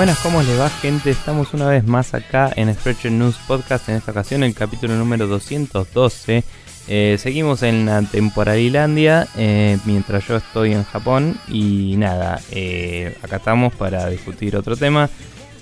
Buenas, ¿cómo les va gente? Estamos una vez más acá en Stretcher News Podcast, en esta ocasión el capítulo número 212. Eh, seguimos en la temporalilandia eh, mientras yo estoy en Japón y nada, eh, acá estamos para discutir otro tema.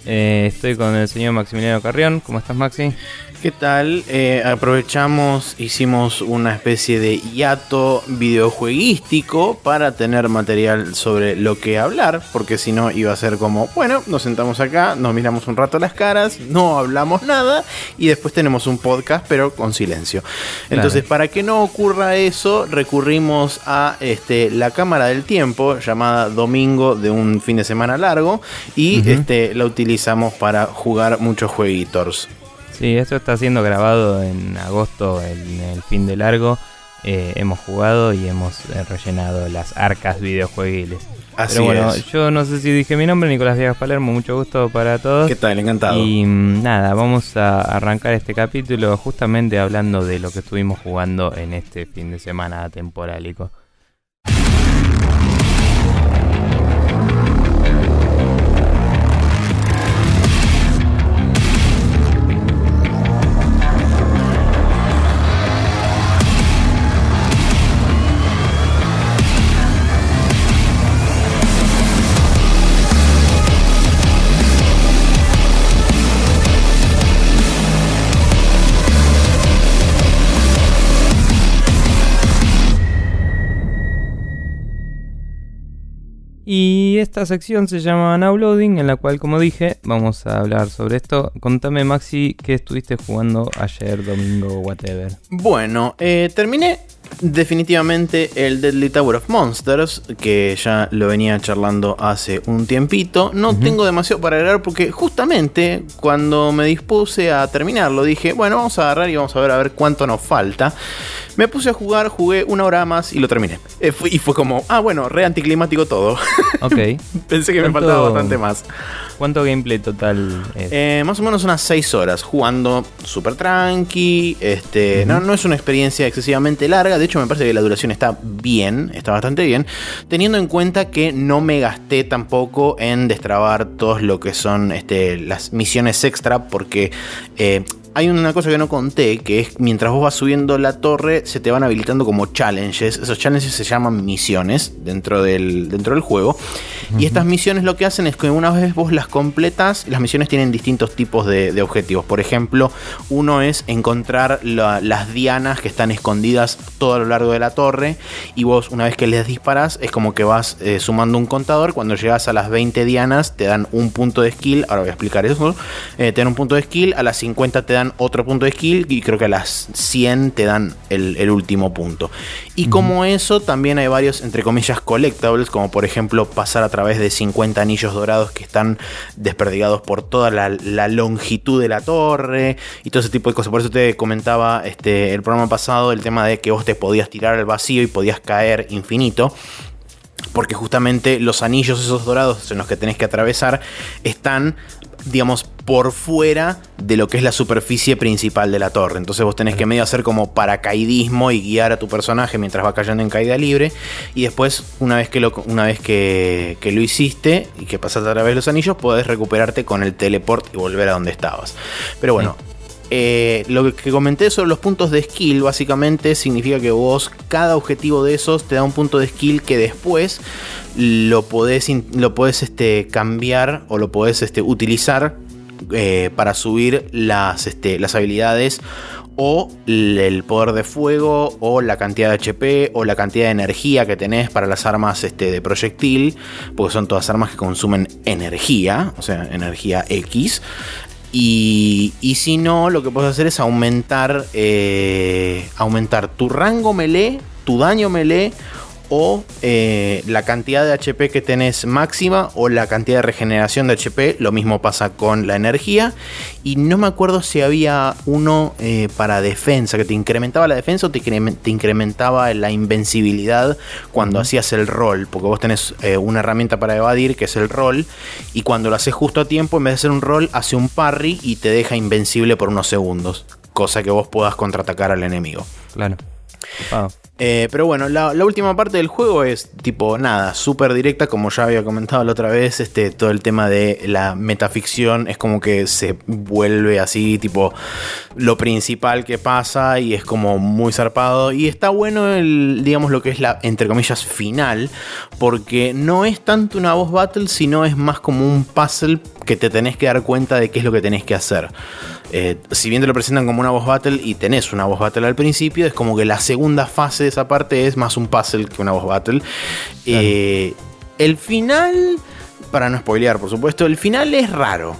Eh, estoy con el señor Maximiliano Carrión, ¿cómo estás Maxi? ¿Qué tal? Eh, aprovechamos, hicimos una especie de hiato videojueguístico para tener material sobre lo que hablar, porque si no iba a ser como, bueno, nos sentamos acá, nos miramos un rato las caras, no hablamos nada y después tenemos un podcast pero con silencio. Entonces, para que no ocurra eso, recurrimos a este, la cámara del tiempo llamada Domingo de un fin de semana largo y este, la utilizamos para jugar muchos jueguitos. Sí, esto está siendo grabado en agosto, en el fin de largo. Eh, hemos jugado y hemos eh, rellenado las arcas videojuegiles. Así Pero bueno, es. yo no sé si dije mi nombre, Nicolás Viegas Palermo, mucho gusto para todos. ¿Qué tal? Encantado. Y mm, nada, vamos a arrancar este capítulo justamente hablando de lo que estuvimos jugando en este fin de semana temporálico. Y esta sección se llama Now Loading, en la cual, como dije, vamos a hablar sobre esto. Contame, Maxi, qué estuviste jugando ayer, domingo, whatever. Bueno, eh, terminé definitivamente el Deadly Tower of Monsters, que ya lo venía charlando hace un tiempito. No tengo demasiado para agregar porque justamente cuando me dispuse a terminarlo dije, bueno, vamos a agarrar y vamos a ver a ver cuánto nos falta. Me puse a jugar, jugué una hora más y lo terminé. Eh, fue- y fue como, ah, bueno, re anticlimático todo. Ok. Pensé que me ¿Cuánto- faltaba bastante más. ¿Cuánto gameplay total es? Eh, más o menos unas 6 horas jugando súper tranqui. Este, no, no es una experiencia excesivamente larga. De hecho, me parece que la duración está bien, está bastante bien. Teniendo en cuenta que no me gasté tampoco en destrabar todos lo que son este, las misiones extra. Porque eh, hay una cosa que no conté, que es mientras vos vas subiendo la torre, se te van habilitando como challenges. Esos challenges se llaman misiones dentro del, dentro del juego. Y estas misiones lo que hacen es que una vez vos las completas, las misiones tienen distintos tipos de, de objetivos. Por ejemplo, uno es encontrar la- las dianas que están escondidas todo a lo largo de la torre. Y vos, una vez que les disparas, es como que vas eh, sumando un contador. Cuando llegas a las 20 dianas, te dan un punto de skill. Ahora voy a explicar eso. Eh, te dan un punto de skill. A las 50 te dan otro punto de skill. Y creo que a las 100 te dan el, el último punto. Y como eso, también hay varios, entre comillas, collectables. Como por ejemplo, pasar a través de 50 anillos dorados que están desperdigados por toda la, la longitud de la torre. Y todo ese tipo de cosas. Por eso te comentaba este, el programa pasado el tema de que vos te podías tirar al vacío y podías caer infinito. Porque justamente los anillos esos dorados en los que tenés que atravesar están, digamos, por fuera de lo que es la superficie principal de la torre. Entonces vos tenés que medio hacer como paracaidismo y guiar a tu personaje mientras va cayendo en caída libre. Y después, una vez que lo, una vez que, que lo hiciste y que pasaste a través de los anillos, podés recuperarte con el teleport y volver a donde estabas. Pero bueno, eh, lo que comenté sobre los puntos de skill básicamente significa que vos cada objetivo de esos te da un punto de skill que después lo podés, lo podés este, cambiar o lo podés este, utilizar eh, para subir las, este, las habilidades o el poder de fuego o la cantidad de HP o la cantidad de energía que tenés para las armas este, de proyectil, porque son todas armas que consumen energía, o sea, energía X. Y, y si no, lo que puedes hacer es aumentar, eh, aumentar tu rango melee, tu daño melee o eh, la cantidad de HP que tenés máxima o la cantidad de regeneración de HP. Lo mismo pasa con la energía. Y no me acuerdo si había uno eh, para defensa, que te incrementaba la defensa o te, incre- te incrementaba la invencibilidad cuando hacías el rol. Porque vos tenés eh, una herramienta para evadir que es el rol. Y cuando lo haces justo a tiempo, en vez de hacer un rol, hace un parry y te deja invencible por unos segundos. Cosa que vos puedas contraatacar al enemigo. Claro. Eh, pero bueno, la, última parte del juego es tipo nada, súper directa, como ya había comentado la otra vez, este, todo el tema de la metaficción es como que se vuelve así, tipo lo principal que pasa y es como muy zarpado. Y está bueno el, digamos, lo que es la, entre comillas, final, porque no es tanto una voz battle, sino es más como un puzzle que te tenés que dar cuenta de qué es lo que tenés que hacer. Eh, si bien te lo presentan como una voz battle y tenés una voz battle al principio, es como que la segunda fase de esa parte es más un puzzle que una voz battle. Eh, el final, para no spoilear por supuesto, el final es raro.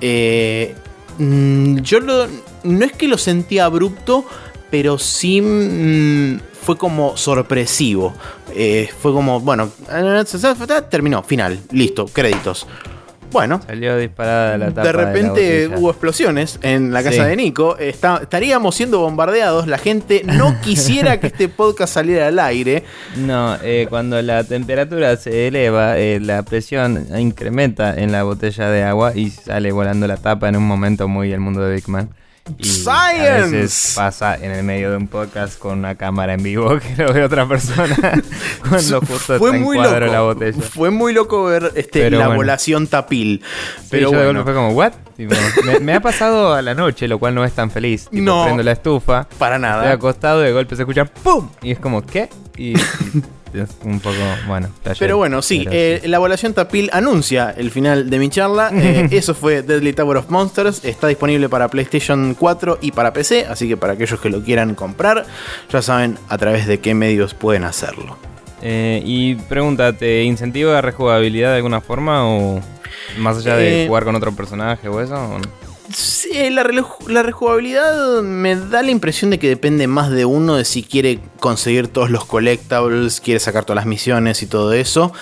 Eh, mm, yo no es que lo sentí abrupto, pero sí mm, fue como sorpresivo. fue como, bueno, terminó, final, listo, créditos. Bueno. Salió disparada la tapa De repente hubo explosiones en la casa de Nico. estaríamos siendo bombardeados. La gente no quisiera que este podcast saliera al aire. No, eh, cuando la temperatura se eleva, eh, la presión incrementa en la botella de agua y sale volando la tapa en un momento muy el mundo de Big Man. Science. A veces pasa en el medio de un podcast con una cámara en vivo que lo ve otra persona cuando justo fue muy loco. la botella. Fue muy loco ver este, la volación tapil. Pero bueno. fue como, ¿what? me, ha pasado a la noche, lo cual no es tan feliz. no. Prendo la estufa. Para nada. Estoy acostado y de golpe se escucha ¡pum! Y es como, ¿qué? y es un poco, bueno. Pero bueno, sí, eh, la evaluación Tapil anuncia el final de mi charla. Eh, eso fue Deadly Tower of Monsters. Está disponible para PlayStation 4 y para PC, así que para aquellos que lo quieran comprar, ya saben a través de qué medios pueden hacerlo. Eh, y pregúntate, ¿incentiva la rejugabilidad de alguna forma o más allá de jugar con otro personaje o eso? O no? Sí, la, rejugabilidad me da la impresión de que depende más de uno de si quiere conseguir todos los collectables, quiere sacar todas las misiones y todo eso,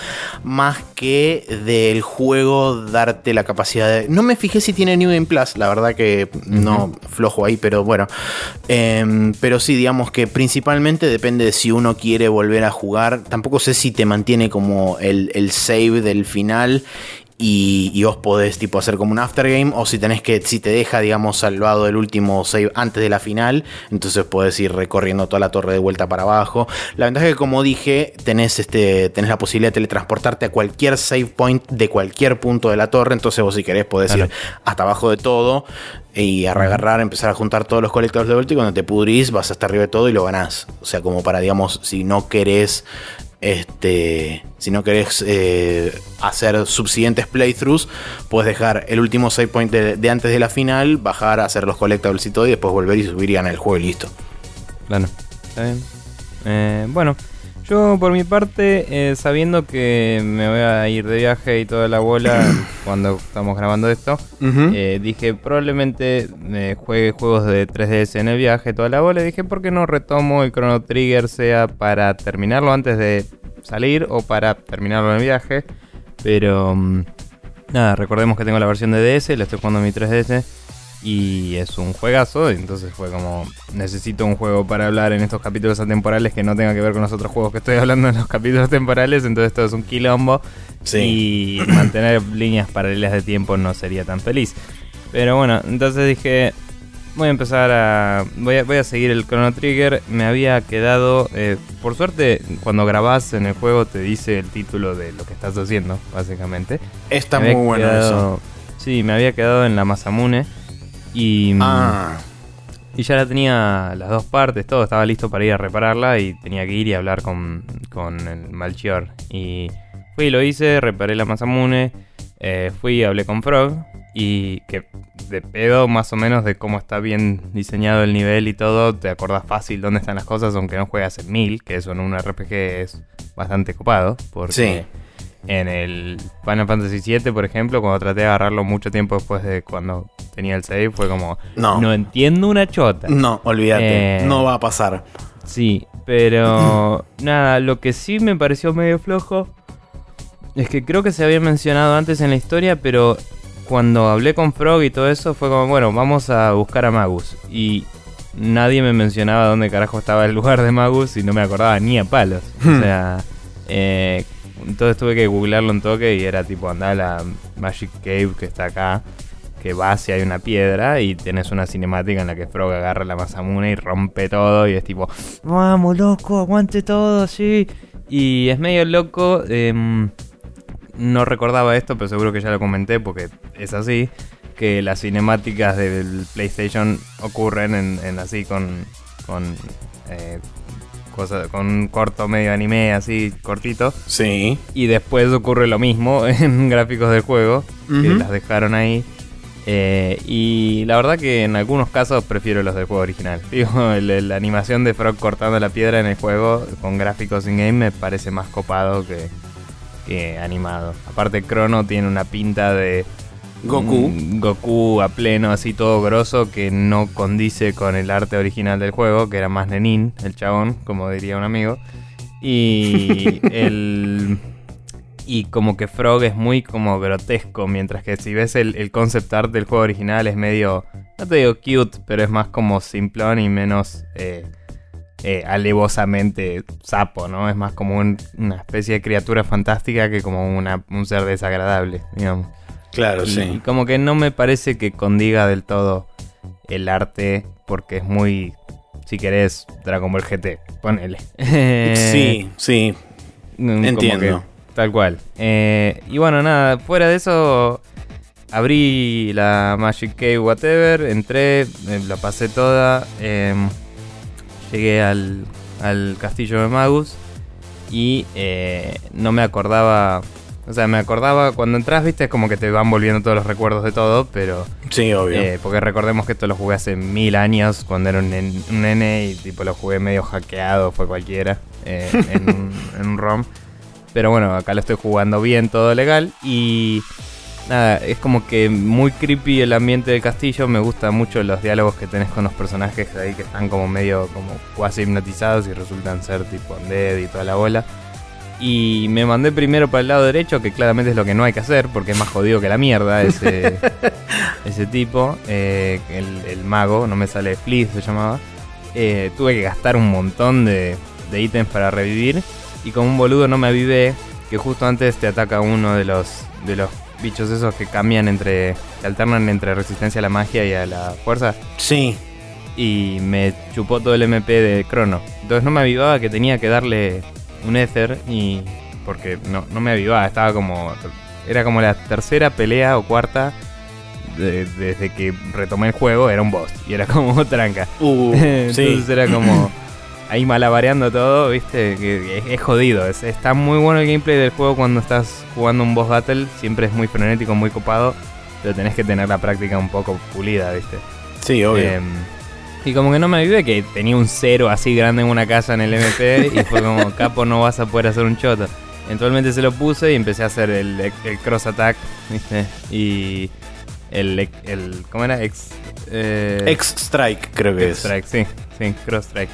más que del juego darte la capacidad de... No me fijé si tiene New Game Plus, la verdad que no flojo ahí, pero bueno. Em, pero sí, digamos que principalmente depende de si uno quiere volver a jugar. Tampoco sé si te mantiene como el, el save del final y, vos podés tipo hacer como un aftergame o si tenés que si te deja digamos salvado el último save antes de la final entonces podés ir recorriendo toda la torre de vuelta para abajo. La ventaja es que como dije tenés este tenés la posibilidad de teletransportarte a cualquier save point de cualquier punto de la torre entonces vos si querés podés ir hasta abajo de todo y agarrar, empezar a juntar todos los colectores de vuelta y cuando te pudrís vas hasta arriba de todo y lo ganás. O sea, como para, digamos, si no querés este, si no querés eh, hacer subsiguientes playthroughs, puedes dejar el último save point de, antes de la final, bajar, hacer los collectables y todo, y después volver y subir y ganar el juego y listo. Bien. Eh, bueno, yo por mi parte, eh, sabiendo que me voy a ir de viaje y toda la bola cuando estamos grabando esto, eh, dije probablemente me juegue juegos de 3DS en el viaje, toda la bola. Dije, ¿por qué no retomo el Chrono Trigger sea para terminarlo antes de salir o para terminarlo en el viaje? Pero mm, nada, recordemos que tengo la versión de DS, la estoy jugando en mi 3DS. Y es un juegazo, entonces fue como, necesito un juego para hablar en estos capítulos atemporales que no tenga que ver con los otros juegos que estoy hablando en los capítulos temporales, entonces todo es un quilombo. Y mantener líneas paralelas de tiempo no sería tan feliz. Pero bueno, entonces dije, voy a empezar a. Voy a, voy a seguir el Chrono Trigger. Me había quedado. Eh, por suerte, cuando grabás en el juego te dice el título de lo que estás haciendo, básicamente. Está muy bueno eso. Sí, me había quedado en la Masamune. Y, mm, ah. y ya la tenía las dos partes, todo estaba listo para ir a repararla y tenía que ir y hablar con, con el Malchior. Y fui y lo hice, reparé la Masamune, eh, fui y hablé con Frog y que de pedo más o menos de cómo está bien diseñado el nivel y todo, te acordás fácil dónde están las cosas, aunque no juegas en 1000, que eso en un RPG es bastante copado, porque... Sí en el Final Fantasy VII, por ejemplo, cuando traté de agarrarlo mucho tiempo después de cuando tenía el save, fue como, no, no entiendo una chota. No, olvídate, eh, no va a pasar. Sí, pero nada, lo que sí me pareció medio flojo es que creo que se había mencionado antes en la historia, pero cuando hablé con Frog y todo eso fue como, bueno, vamos a buscar a Magus. Y nadie me mencionaba dónde carajo estaba el lugar de Magus y no me acordaba ni a palos. o hmm. sea, eh, entonces tuve que googlearlo un toque y era tipo andar a la Magic Cave que está acá. que vas y hay una piedra y tenés una cinemática en la que Frog agarra la Masamune y rompe todo y es tipo, vamos loco, aguante todo, sí. Y es medio loco, em, no recordaba esto, pero seguro que ya lo comenté porque es así, que las cinemáticas del PlayStation ocurren en, así con... con eh, con un corto medio anime así cortito. Sí. Y después ocurre lo mismo en gráficos del juego, que las dejaron ahí. Eh, y la verdad que en algunos casos prefiero los del juego original. Digo, la animación de Frog cortando la piedra en el juego con gráficos in-game me parece más copado que, que animado. Aparte, Chrono tiene una pinta de Goku. Goku a pleno, así todo grosso, que no condice con el arte original del juego, que era más nenín, el chabón, como diría un amigo. Y el. Y como que Frog es muy como grotesco, mientras que si ves el, concept art del juego original es medio, no te digo cute, pero es más como simplón y menos eh, eh, alevosamente sapo, ¿no? Es más como una especie de criatura fantástica que como un ser desagradable, digamos. Claro, y, sí. Y como que no me parece que condiga del todo el arte, porque es muy, si querés, Dragon Ball GT, ponele. sí, sí. Entiendo. tal cual. Eh, y bueno, nada, fuera de eso, abrí la Magic Cave Whatever, entré, eh, la pasé toda, em, llegué al, al castillo de Magus y eh, no me acordaba o sea, me acordaba cuando entras, viste, es como que te van volviendo todos los recuerdos de todo, pero. Sí, obvio. Eh, porque recordemos que esto lo jugué hace mil años, cuando era un, nene y tipo lo jugué medio hackeado, fue cualquiera, eh, en, un, ROM. Pero bueno, acá lo estoy jugando bien, todo legal. Y nada, es como que muy creepy el ambiente del castillo. Me gustan mucho los diálogos que tenés con los personajes ahí que están como medio como cuasi hipnotizados y resultan ser tipo undead y toda la bola. Y me mandé primero para el lado derecho, que claramente es lo que no hay que hacer, porque es más jodido que la mierda ese, ese tipo. Eh, el, mago, no me sale Fleece, se llamaba. Eh, tuve que gastar un montón de, de ítems para revivir. Y como un boludo no me avivé que justo antes te ataca uno de los, de los bichos esos que cambian entre. que alternan entre resistencia a la magia y a la fuerza. Sí. Y me chupó todo el MP de Crono. Entonces no me avivaba que tenía que darle un Ether y. Porque no, no me avivaba, estaba como. Era como la tercera pelea o cuarta desde que retomé el juego, era un boss. Y era como tranca. Uh, Entonces era como. Ahí malabareando todo, viste, que es, jodido. está muy bueno el gameplay del juego cuando estás jugando un boss battle. Siempre es muy frenético, muy copado. Pero tenés que tener la práctica un poco pulida, viste. Sí, obvio. Em, y como que no me vive que tenía un cero así grande en una casa en el MP y fue como, capo, no vas a poder hacer un choto. Eventualmente se lo puse y empecé a hacer el, cross attack, ¿viste? Y el, el ¿cómo era? X, eh, X strike, creo que X strike, sí, sí, cross strike.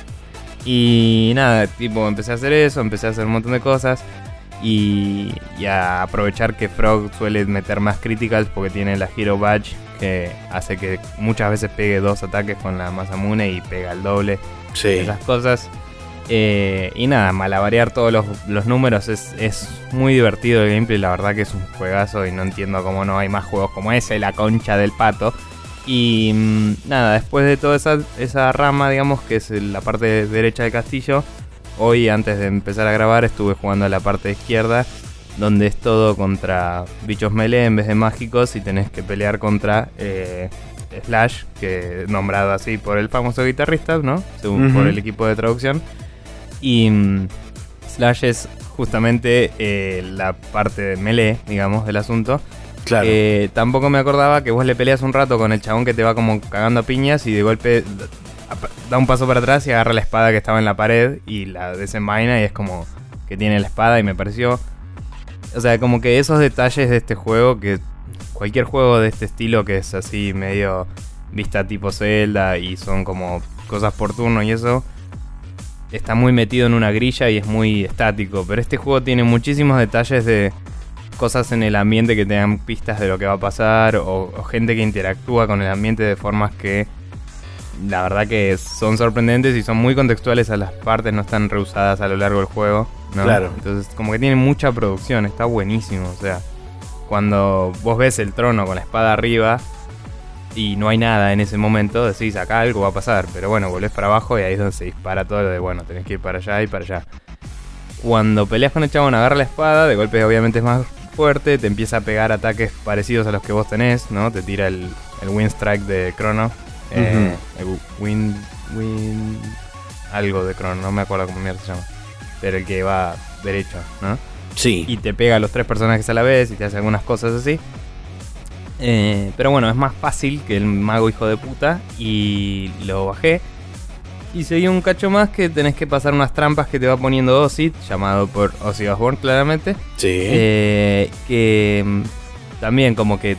Y nada, tipo, empecé a hacer eso, empecé a hacer un montón de cosas y, y a aprovechar que Frog suele meter más criticals porque tiene la Hero Badge que hace que muchas veces pegue dos ataques con la Masamune y pega el doble. Sí. Esas cosas. Eh, y nada, malabarear todos los, números es, muy divertido el gameplay. La verdad que es un juegazo y no entiendo cómo no hay más juegos como ese, la concha del pato. Y mm, nada, después de toda esa, esa rama, digamos, que es la parte derecha del castillo, hoy antes de empezar a grabar estuve jugando a la parte izquierda donde es todo contra bichos melee en vez de mágicos y tenés que pelear contra eh, Slash, que nombrado así por el famoso guitarrista, ¿no? Según por el equipo de traducción. Y mm, Slash es justamente eh, la parte de melee, digamos, del asunto. Claro. Eh, tampoco me acordaba que vos le peleas un rato con el chabón que te va como cagando a piñas y de golpe da un paso para atrás y agarra la espada que estaba en la pared y la desenvaina y es como que tiene la espada y me pareció o sea, como que esos detalles de este juego, que cualquier juego de este estilo que es así medio vista tipo Zelda y son como cosas por turno y eso, está muy metido en una grilla y es muy estático. Pero este juego tiene muchísimos detalles de cosas en el ambiente que te dan pistas de lo que va a pasar o, gente que interactúa con el ambiente de formas que la verdad que son sorprendentes y son muy contextuales a las partes, no están reusadas a lo largo del juego. Claro. Entonces, como que tiene mucha producción, está buenísimo. O sea, cuando vos ves el trono con la espada arriba, y no hay nada en ese momento, decís acá algo va a pasar, pero bueno, volvés para abajo y ahí es donde se dispara todo lo de bueno, tenés que ir para allá y para allá. Cuando peleas con el chabón, agarra la espada, de golpe obviamente es más fuerte, te empieza a pegar ataques parecidos a los que vos tenés, ¿no? Te tira el, el Wind Strike de Chrono. Eh, el Wind, Wind. Algo de Chrono, no me acuerdo cómo mierda se llama. Pero el que va derecho, ¿no? Sí. Y te pega a los tres personajes a la vez y te hace algunas cosas así. Eh, pero bueno, es más fácil que el mago hijo de puta. Y lo bajé. Y seguí un cacho más que tenés que pasar unas trampas que te va poniendo Ozzy, llamado por Ozzy Osbourne claramente. Sí. Eh, que mm, también como que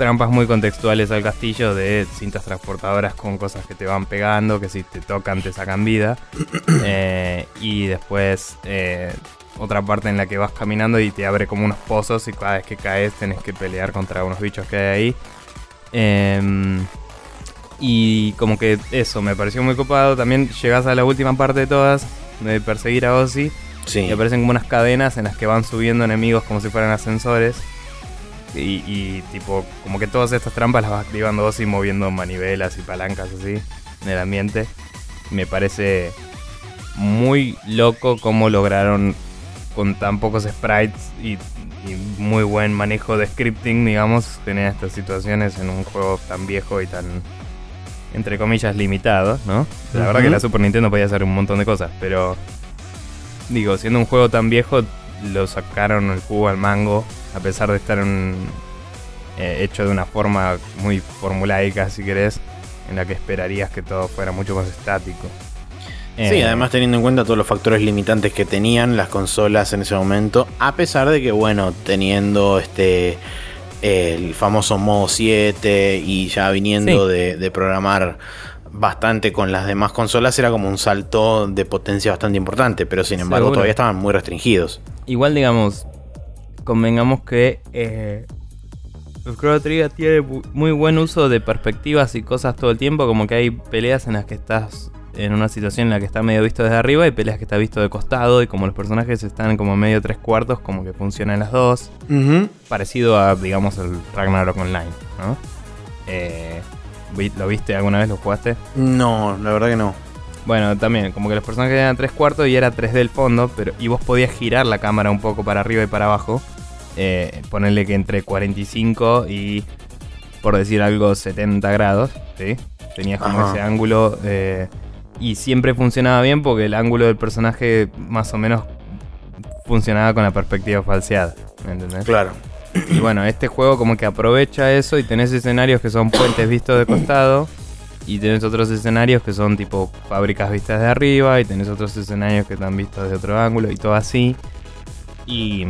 trampas muy contextuales al castillo de cintas transportadoras con cosas que te van pegando, que si te tocan te sacan vida. Eh, y después eh, otra parte en la que vas caminando y te abre como unos pozos y cada vez que caes tenés que pelear contra unos bichos que hay ahí. Em, y como que eso, me pareció muy copado. También llegas a la última parte de todas, de perseguir a Ozzy. sí. Y aparecen como unas cadenas en las que van subiendo enemigos como si fueran ascensores. Y, y, tipo, como que todas estas trampas las vas activando vos y moviendo manivelas y palancas así en el ambiente. Me parece muy loco cómo lograron con tan pocos sprites y, y muy buen manejo de scripting, digamos, tener estas situaciones en un juego tan viejo y tan, entre comillas, limitado, ¿no? La verdad que la Super Nintendo podía hacer un montón de cosas, pero digo, siendo un juego tan viejo, lo sacaron el jugo al mango, a pesar de estar en- eh, hecho de una forma muy formulaica, si querés, en la que esperarías que todo fuera mucho más estático. Sí, Eh, además teniendo en cuenta todos los factores limitantes que tenían las consolas en ese momento, a pesar de que, bueno, teniendo este el famoso modo 7 y ya viniendo Sí. de, de programar bastante con las demás consolas, era como un salto de potencia bastante importante, pero sin embargo Seguro. todavía estaban muy restringidos. Igual, digamos, convengamos que eh, el Chrono Trigger tiene muy buen uso de perspectivas y cosas todo el tiempo. Como que hay peleas en las que estás en una situación en la que está medio visto desde arriba y peleas que está visto de costado. Y como los personajes están como medio tres cuartos, como que funcionan las dos. Parecido a, digamos, el Ragnarok Online, ¿no? Eh, ¿Lo viste alguna vez? ¿Lo jugaste? No, la verdad que no. Bueno, también, como que los personajes eran tres cuartos y era 3D el fondo, pero y vos podías girar la cámara un poco para arriba y para abajo. Eh, ponerle que entre 45 y, por decir algo, 70 grados, ¿sí? Tenías como Ajá. ese ángulo eh, y siempre funcionaba bien porque el ángulo del personaje más o menos funcionaba con la perspectiva falseada, ¿me entendés? Claro. Y bueno, este juego como que aprovecha eso y tenés escenarios que son puentes vistos de costado y tenés otros escenarios que son tipo fábricas vistas de arriba y tenés otros escenarios que están vistos de otro ángulo y todo así. Y,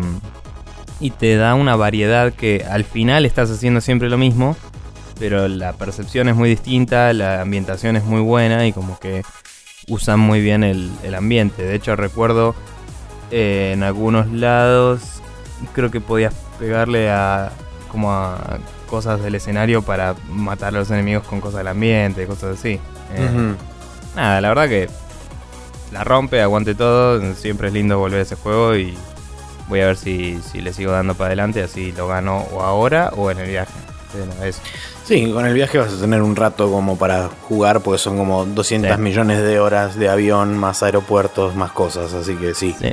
y te da una variedad que al final estás haciendo siempre lo mismo, pero la percepción es muy distinta, la ambientación es muy buena y como que usan muy bien el, el ambiente. De hecho recuerdo eh, en algunos lados creo que podías pegarle a como a cosas del escenario para matar a los enemigos con cosas del ambiente, cosas así. Eh. Nada, la verdad que la rompe, aguante todo. Siempre es lindo volver a ese juego y voy a ver si, si le sigo dando para adelante, así lo gano o ahora o en el viaje. Sí, con el viaje vas a tener un rato como para jugar, porque son como 200 Sí. millones de horas de avión, más aeropuertos, más cosas, así que sí. Sí.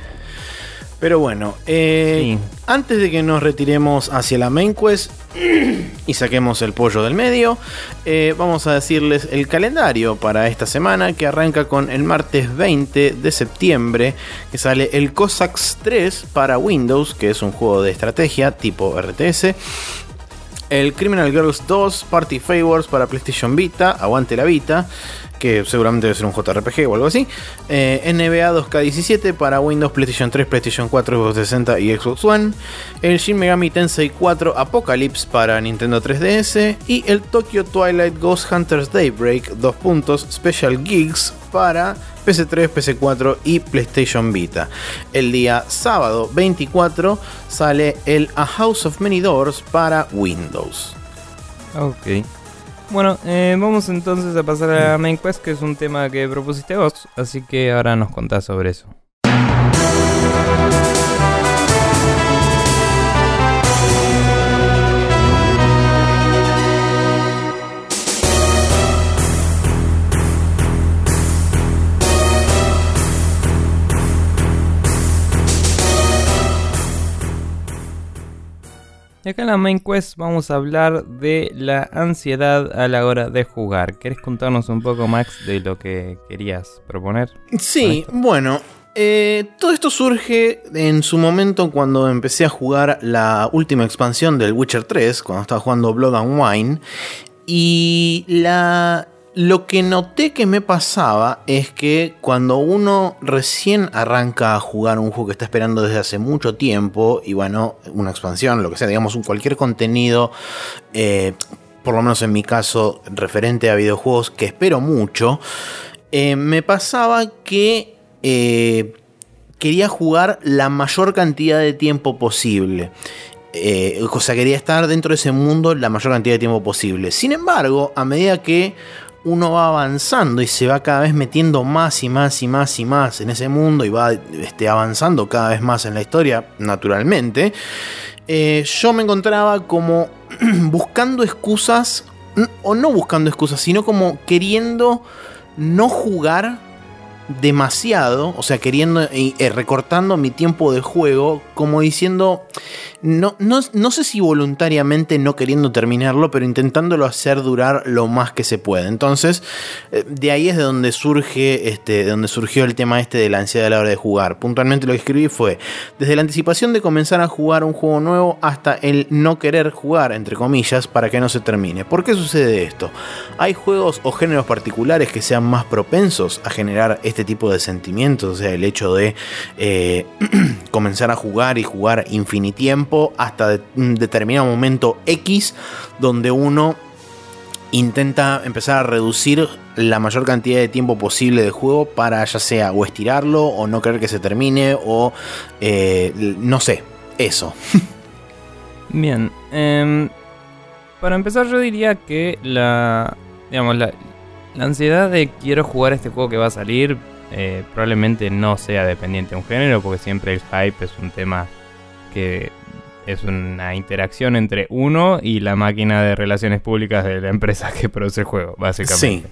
Pero bueno, eh, Sí. antes de que nos retiremos hacia la main quest y saquemos el pollo del medio, eh, vamos a decirles el calendario para esta semana que arranca con el martes 20 de septiembre, que sale el Cossacks 3 para Windows, que es un juego de estrategia tipo RTS. El Criminal Girls 2 Party Favors para PlayStation Vita, aguante la Vita, que seguramente debe ser un JRPG o algo así. Eh, NBA 2K17 para Windows, PlayStation 3, PlayStation 4, Xbox 360 y Xbox One. El Shin Megami Tensei 4 Apocalypse para Nintendo 3DS. Y el Tokyo Twilight Ghost Hunters Daybreak 2 puntos Special Gigs para PC3, PC4 y PlayStation Vita. El día sábado 24 sale el A House of Many Doors para Windows. Ok. Bueno, eh, vamos entonces a pasar a la main quest, que es un tema que propusiste vos. Así que ahora nos contás sobre eso. Y acá en la main quest vamos a hablar de la ansiedad a la hora de jugar. ¿Querés contarnos un poco, Max, de lo que querías proponer? Sí, bueno, eh, todo esto surge en su momento cuando empecé a jugar la última expansión del Witcher 3, cuando estaba jugando Blood and Wine. Y la, lo que noté que me pasaba es que cuando uno recién arranca a jugar un juego que está esperando desde hace mucho tiempo, y bueno, una expansión, lo que sea, digamos, cualquier contenido, eh, por lo menos en mi caso, referente a videojuegos que espero mucho, eh, me pasaba que eh, quería jugar la mayor cantidad de tiempo posible. O sea, quería estar dentro de ese mundo la mayor cantidad de tiempo posible. Sin embargo, a medida que uno va avanzando y se va cada vez metiendo más y más y más y más en ese mundo y va este, avanzando cada vez más en la historia, naturalmente, eh, yo me encontraba como buscando excusas, o no buscando excusas, sino como queriendo no jugar demasiado, o sea, queriendo, eh, recortando mi tiempo de juego, como diciendo, no, no, sé si voluntariamente no queriendo terminarlo, pero intentándolo hacer durar lo más que se puede. Entonces, eh, de ahí es de donde surge, este, de donde surgió el tema este de la ansiedad a la hora de jugar. Puntualmente lo que escribí fue, desde la anticipación de comenzar a jugar un juego nuevo hasta el no querer jugar, entre comillas, para que no se termine. ¿Por qué sucede esto? Hay juegos o géneros particulares que sean más propensos a generar este tipo de sentimientos, o sea, el hecho de eh, comenzar a jugar y jugar infinitiempo hasta un determinado momento X donde uno intenta empezar a reducir la mayor cantidad de tiempo posible de juego para ya sea o estirarlo o no querer que se termine o eh, no sé, eso. Bien, em, para empezar yo diría que la, digamos, la, ansiedad de quiero jugar este juego que va a salir eh, probablemente no sea dependiente de un género porque siempre el hype es un tema que es una interacción entre uno y la máquina de relaciones públicas de la empresa que produce el juego, básicamente.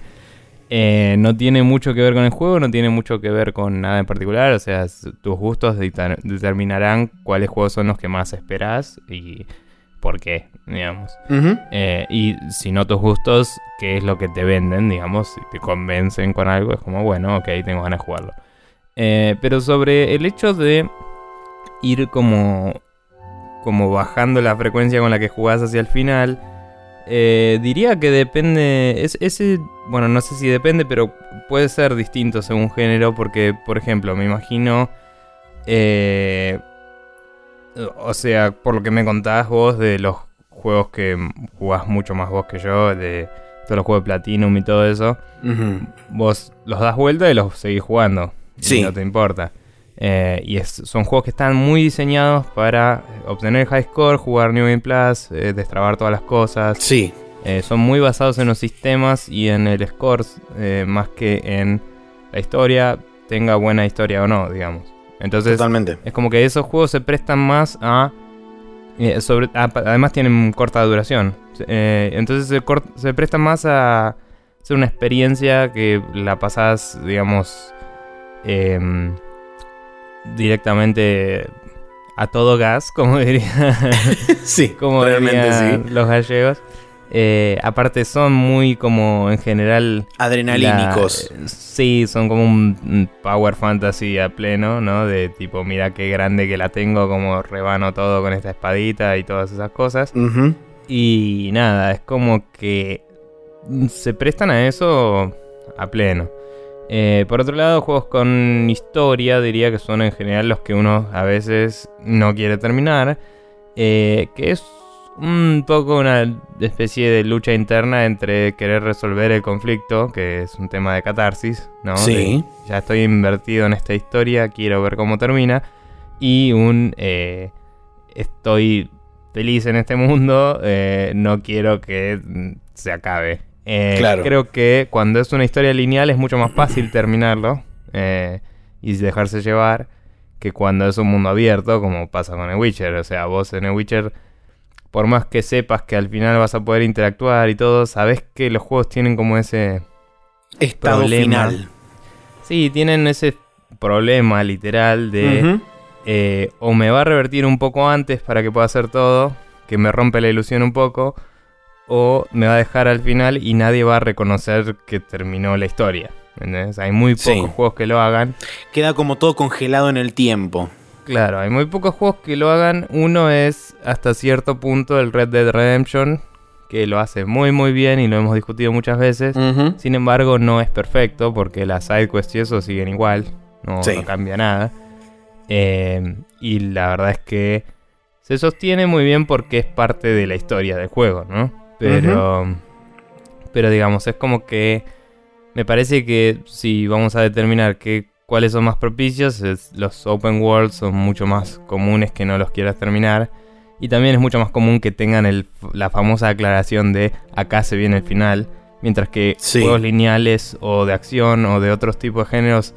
Eh, no tiene mucho que ver con el juego, no tiene mucho que ver con nada en particular, o sea, tus gustos determinarán cuáles juegos son los que más esperas y por qué, digamos. Eh, y si no tus gustos, qué es lo que te venden, digamos, si te convencen con algo, es como, bueno, ok, tengo ganas de jugarlo. Eh, pero sobre el hecho de ir como como bajando la frecuencia con la que jugás hacia el final. Eh, diría que depende. Es, ese, bueno, no sé si depende, pero puede ser distinto según género. Porque, por ejemplo, me imagino. Eh, o sea, por lo que me contás vos de los juegos que jugás mucho más vos que yo, de todos los juegos de Platinum y todo eso, vos los das vuelta y los seguís jugando. Sí. no te importa. Eh, y son juegos que están muy diseñados para obtener high score, jugar New Game Plus, eh, destrabar todas las cosas. Sí. Eh, son muy basados en los sistemas y en el score, más que en la historia, tenga buena historia o no, digamos. Entonces, Totalmente. es como que esos juegos se prestan más a. sobre, además tienen corta duración. entonces se, se prestan más a ser una experiencia que la pasás, digamos. Em, directamente a todo gas, como diría. sí, como dirían los gallegos. Eh, aparte son muy como en general... Adrenalínicos. sí, son como un power fantasy a pleno, ¿no? De tipo, mira qué grande que la tengo, como rebano todo con esta espadita y todas esas cosas. Y nada, es como que se prestan a eso a pleno. Eh, por otro lado, juegos con historia diría que son en general los que uno a veces no quiere terminar. Eh, que es un poco una especie de lucha interna entre querer resolver el conflicto, que es un tema de catarsis, ¿no? Sí. ya estoy invertido en esta historia, quiero ver cómo termina. Y un eh, estoy feliz en este mundo, no quiero que se acabe. Eh, creo que cuando es una historia lineal es mucho más fácil terminarlo eh, y dejarse llevar que cuando es un mundo abierto, como pasa con el Witcher. O sea, vos en el Witcher, por más que sepas que al final vas a poder interactuar y todo, sabes que los juegos tienen como ese estado final. Sí, tienen ese problema literal de eh, o me va a revertir un poco antes para que pueda hacer todo, que me rompe la ilusión un poco, o me va a dejar al final y nadie va a reconocer que terminó la historia. ¿entendés? Hay muy pocos juegos que lo hagan. Queda como todo congelado en el tiempo. Claro, hay muy pocos juegos que lo hagan. Uno es hasta cierto punto el Red Dead Redemption, que lo hace muy muy bien y lo hemos discutido muchas veces. Sin embargo, no es perfecto porque las sidequests y eso siguen igual, no, cambia nada. Eh, y la verdad es que se sostiene muy bien porque es parte de la historia del juego, ¿no? Pero, pero digamos, es como que me parece que si vamos a determinar que cuáles son más propicios, los open world son mucho más comunes que no los quieras terminar. Y también es mucho más común que tengan la famosa aclaración de acá se viene el final. Mientras que juegos lineales o de acción o de otros tipos de géneros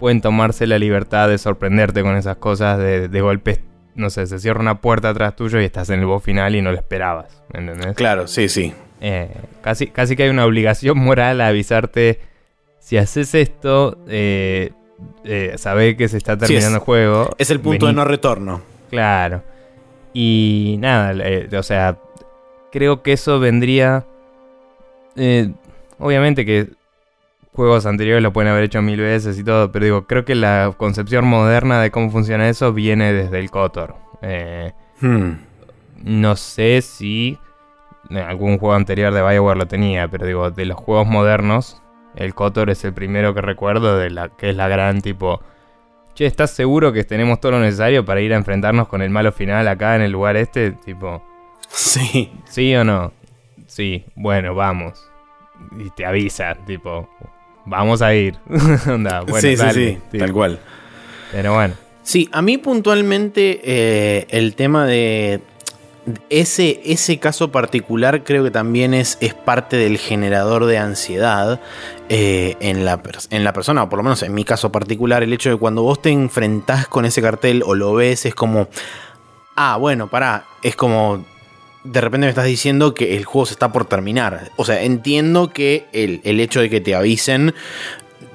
pueden tomarse la libertad de sorprenderte con esas cosas, de, de golpes, no sé, se cierra una puerta atrás tuyo y estás en el boss final y no lo esperabas. ¿Entendés? Claro, sí, sí. Eh, casi, casi que hay una obligación moral a avisarte. Si haces esto, eh, eh, sabe que se está terminando el juego. Es el punto de no retorno. Claro. Y nada, eh, o sea, creo que eso vendría... Eh, obviamente que juegos anteriores lo pueden haber hecho mil veces y todo, pero digo, creo que la concepción moderna de cómo funciona eso viene desde el Kotor. Hmm. No sé si algún juego anterior de Bioware lo tenía, pero digo, de los juegos modernos, el Kotor es el primero que recuerdo de la que es la gran tipo. Che, ¿estás seguro que tenemos todo lo necesario para ir a enfrentarnos con el malo final acá en el lugar este? Tipo. Sí. ¿Sí o no? Sí, bueno, vamos. Y te avisa, tipo, vamos a ir. Onda, bueno, sí, sí, sí, tal cual. Pero bueno. Sí, a mí puntualmente eh, el tema de ese, ese caso particular creo que también es, es parte del generador de ansiedad eh, en, la en la persona, o por lo menos en mi caso particular, el hecho de cuando vos te enfrentás con ese cartel o lo ves, es como, ah, bueno, pará, es como, de repente me estás diciendo que el juego se está por terminar. O sea, entiendo que el, el hecho de que te avisen,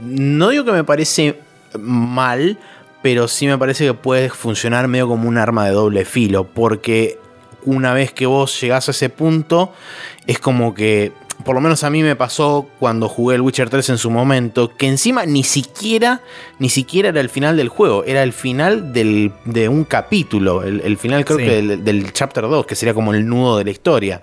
no digo que me parece mal, pero sí me parece que puede funcionar medio como un arma de doble filo, porque una vez que vos llegás a ese punto, es como que por lo menos a mí me pasó cuando jugué el Witcher 3 en su momento, que encima ni siquiera, ni siquiera era el final del juego, era el final de un capítulo, el, final creo que del, chapter 2, que sería como el nudo de la historia.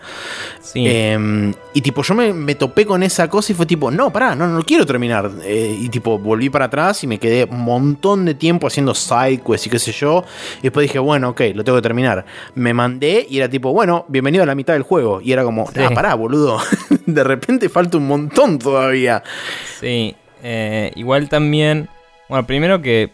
Em, y tipo, yo me, topé con esa cosa y fue tipo, no, pará, no, no quiero terminar. Eh, y tipo, volví para atrás y me quedé un montón de tiempo haciendo sidequests y qué sé yo. Y después dije, bueno, ok, lo tengo que terminar. Me mandé y era tipo, bueno, bienvenido a la mitad del juego. Y era como, ah, pará, boludo. de repente falta un montón todavía. Sí, eh, igual también, bueno, primero que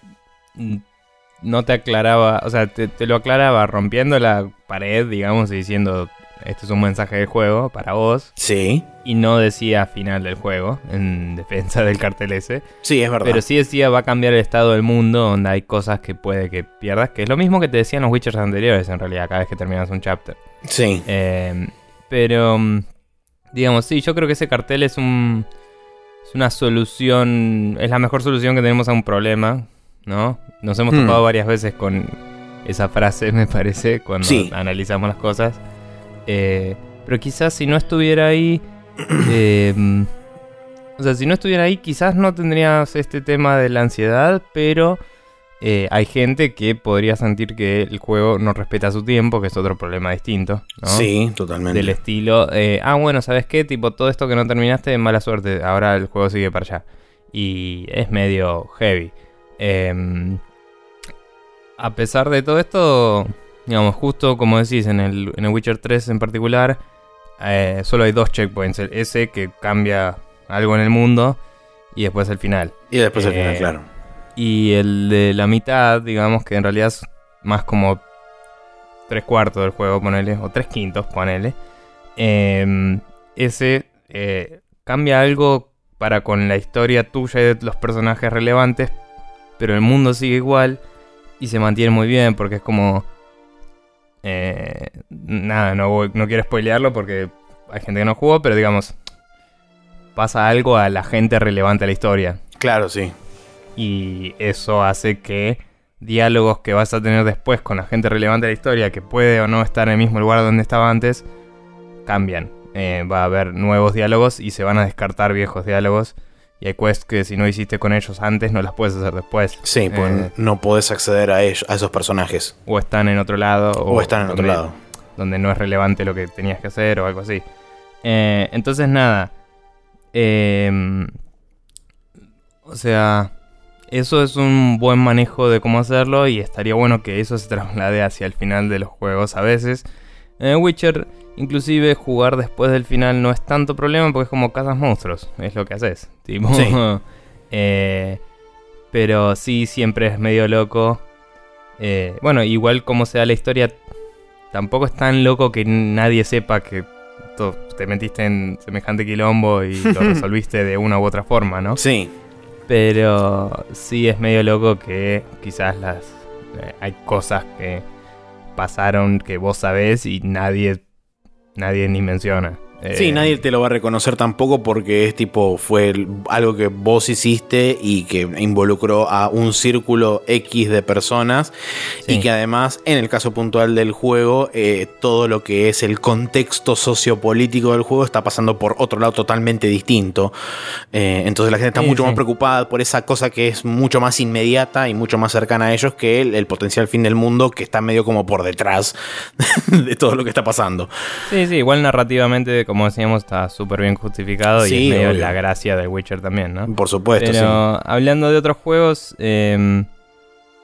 no te aclaraba, o sea, te, lo aclaraba rompiendo la pared, digamos, y diciendo, este es un mensaje del juego para vos. Sí. Y no decía final del juego, en defensa del cartel ese. Sí, es verdad. Pero sí decía va a cambiar el estado del mundo, donde hay cosas que puede que pierdas, que es lo mismo que te decían los Witchers anteriores, en realidad, cada vez que terminas un chapter. Sí. Eh, pero mm, Digamos, sí, yo creo que ese cartel es un. Es una solución. Es la mejor solución que tenemos a un problema, ¿no? Nos hemos hmm. topado varias veces con esa frase, me parece, cuando analizamos las cosas. Eh, pero quizás si no estuviera ahí. Eh, o sea, si no estuviera ahí, quizás no tendrías este tema de la ansiedad, pero eh, hay gente que podría sentir que el juego no respeta su tiempo, que es otro problema distinto. ¿no? Sí, totalmente. Del estilo, eh, ah, bueno, ¿sabes qué? Tipo, todo esto que no terminaste, mala suerte, ahora el juego sigue para allá. Y es medio heavy. Em, a pesar de todo esto, digamos, justo como decís, en el, en el Witcher 3 en particular, eh, solo hay dos checkpoints. ese que cambia algo en el mundo y después el final. Y después el final, claro. Y el de la mitad, digamos que en realidad es más como tres cuartos del juego, ponele, o tres quintos, ponele. Em, ese eh, cambia algo para con la historia tuya y de los personajes relevantes, pero el mundo sigue igual y se mantiene muy bien porque es como... Eh, nada, no, no quiero spoilearlo porque hay gente que no jugó, pero digamos, pasa algo a la gente relevante a la historia. Claro, sí y eso hace que diálogos que vas a tener después con la gente relevante de la historia, que puede o no estar en el mismo lugar donde estaba antes, cambian. Eh, va a haber nuevos diálogos y se van a descartar viejos diálogos. Y hay quests que si no hiciste con ellos antes no las puedes hacer después. Sí, pues Eh, no podés acceder a ellos, a esos personajes. o están en otro lado. O, están en otro lado. Donde no es relevante lo que tenías que hacer o algo así. Eh, entonces nada. Eh, o sea, eso es un buen manejo de cómo hacerlo y estaría bueno que eso se traslade hacia el final de los juegos a veces. En Witcher, inclusive jugar después del final no es tanto problema porque es como cazas monstruos, es lo que haces. Tipo, Sí. eh, pero sí, siempre es medio loco. Eh, bueno, igual como sea la historia, tampoco es tan loco que nadie sepa que te metiste en semejante quilombo y lo resolviste de una u otra forma, ¿no? Sí, Pero sí es medio loco que quizás las eh, hay cosas que pasaron que vos sabés y nadie nadie ni menciona. Eh, Sí, nadie te lo va a reconocer tampoco porque es tipo, fue algo que vos hiciste y que involucró a un círculo X de personas Sí. y que además, en el caso puntual del juego, eh, todo lo que es el contexto sociopolítico del juego está pasando por otro lado totalmente distinto. Eh, entonces la gente está Sí, mucho sí. más preocupada por esa cosa que es mucho más inmediata y mucho más cercana a ellos que el, el potencial fin del mundo que está medio como por detrás de todo lo que está pasando. Sí, sí, igual narrativamente, como decíamos, está súper bien justificado y es medio obvio. la gracia del Witcher también, ¿no? Por supuesto, Pero sí. hablando de otros juegos, eh,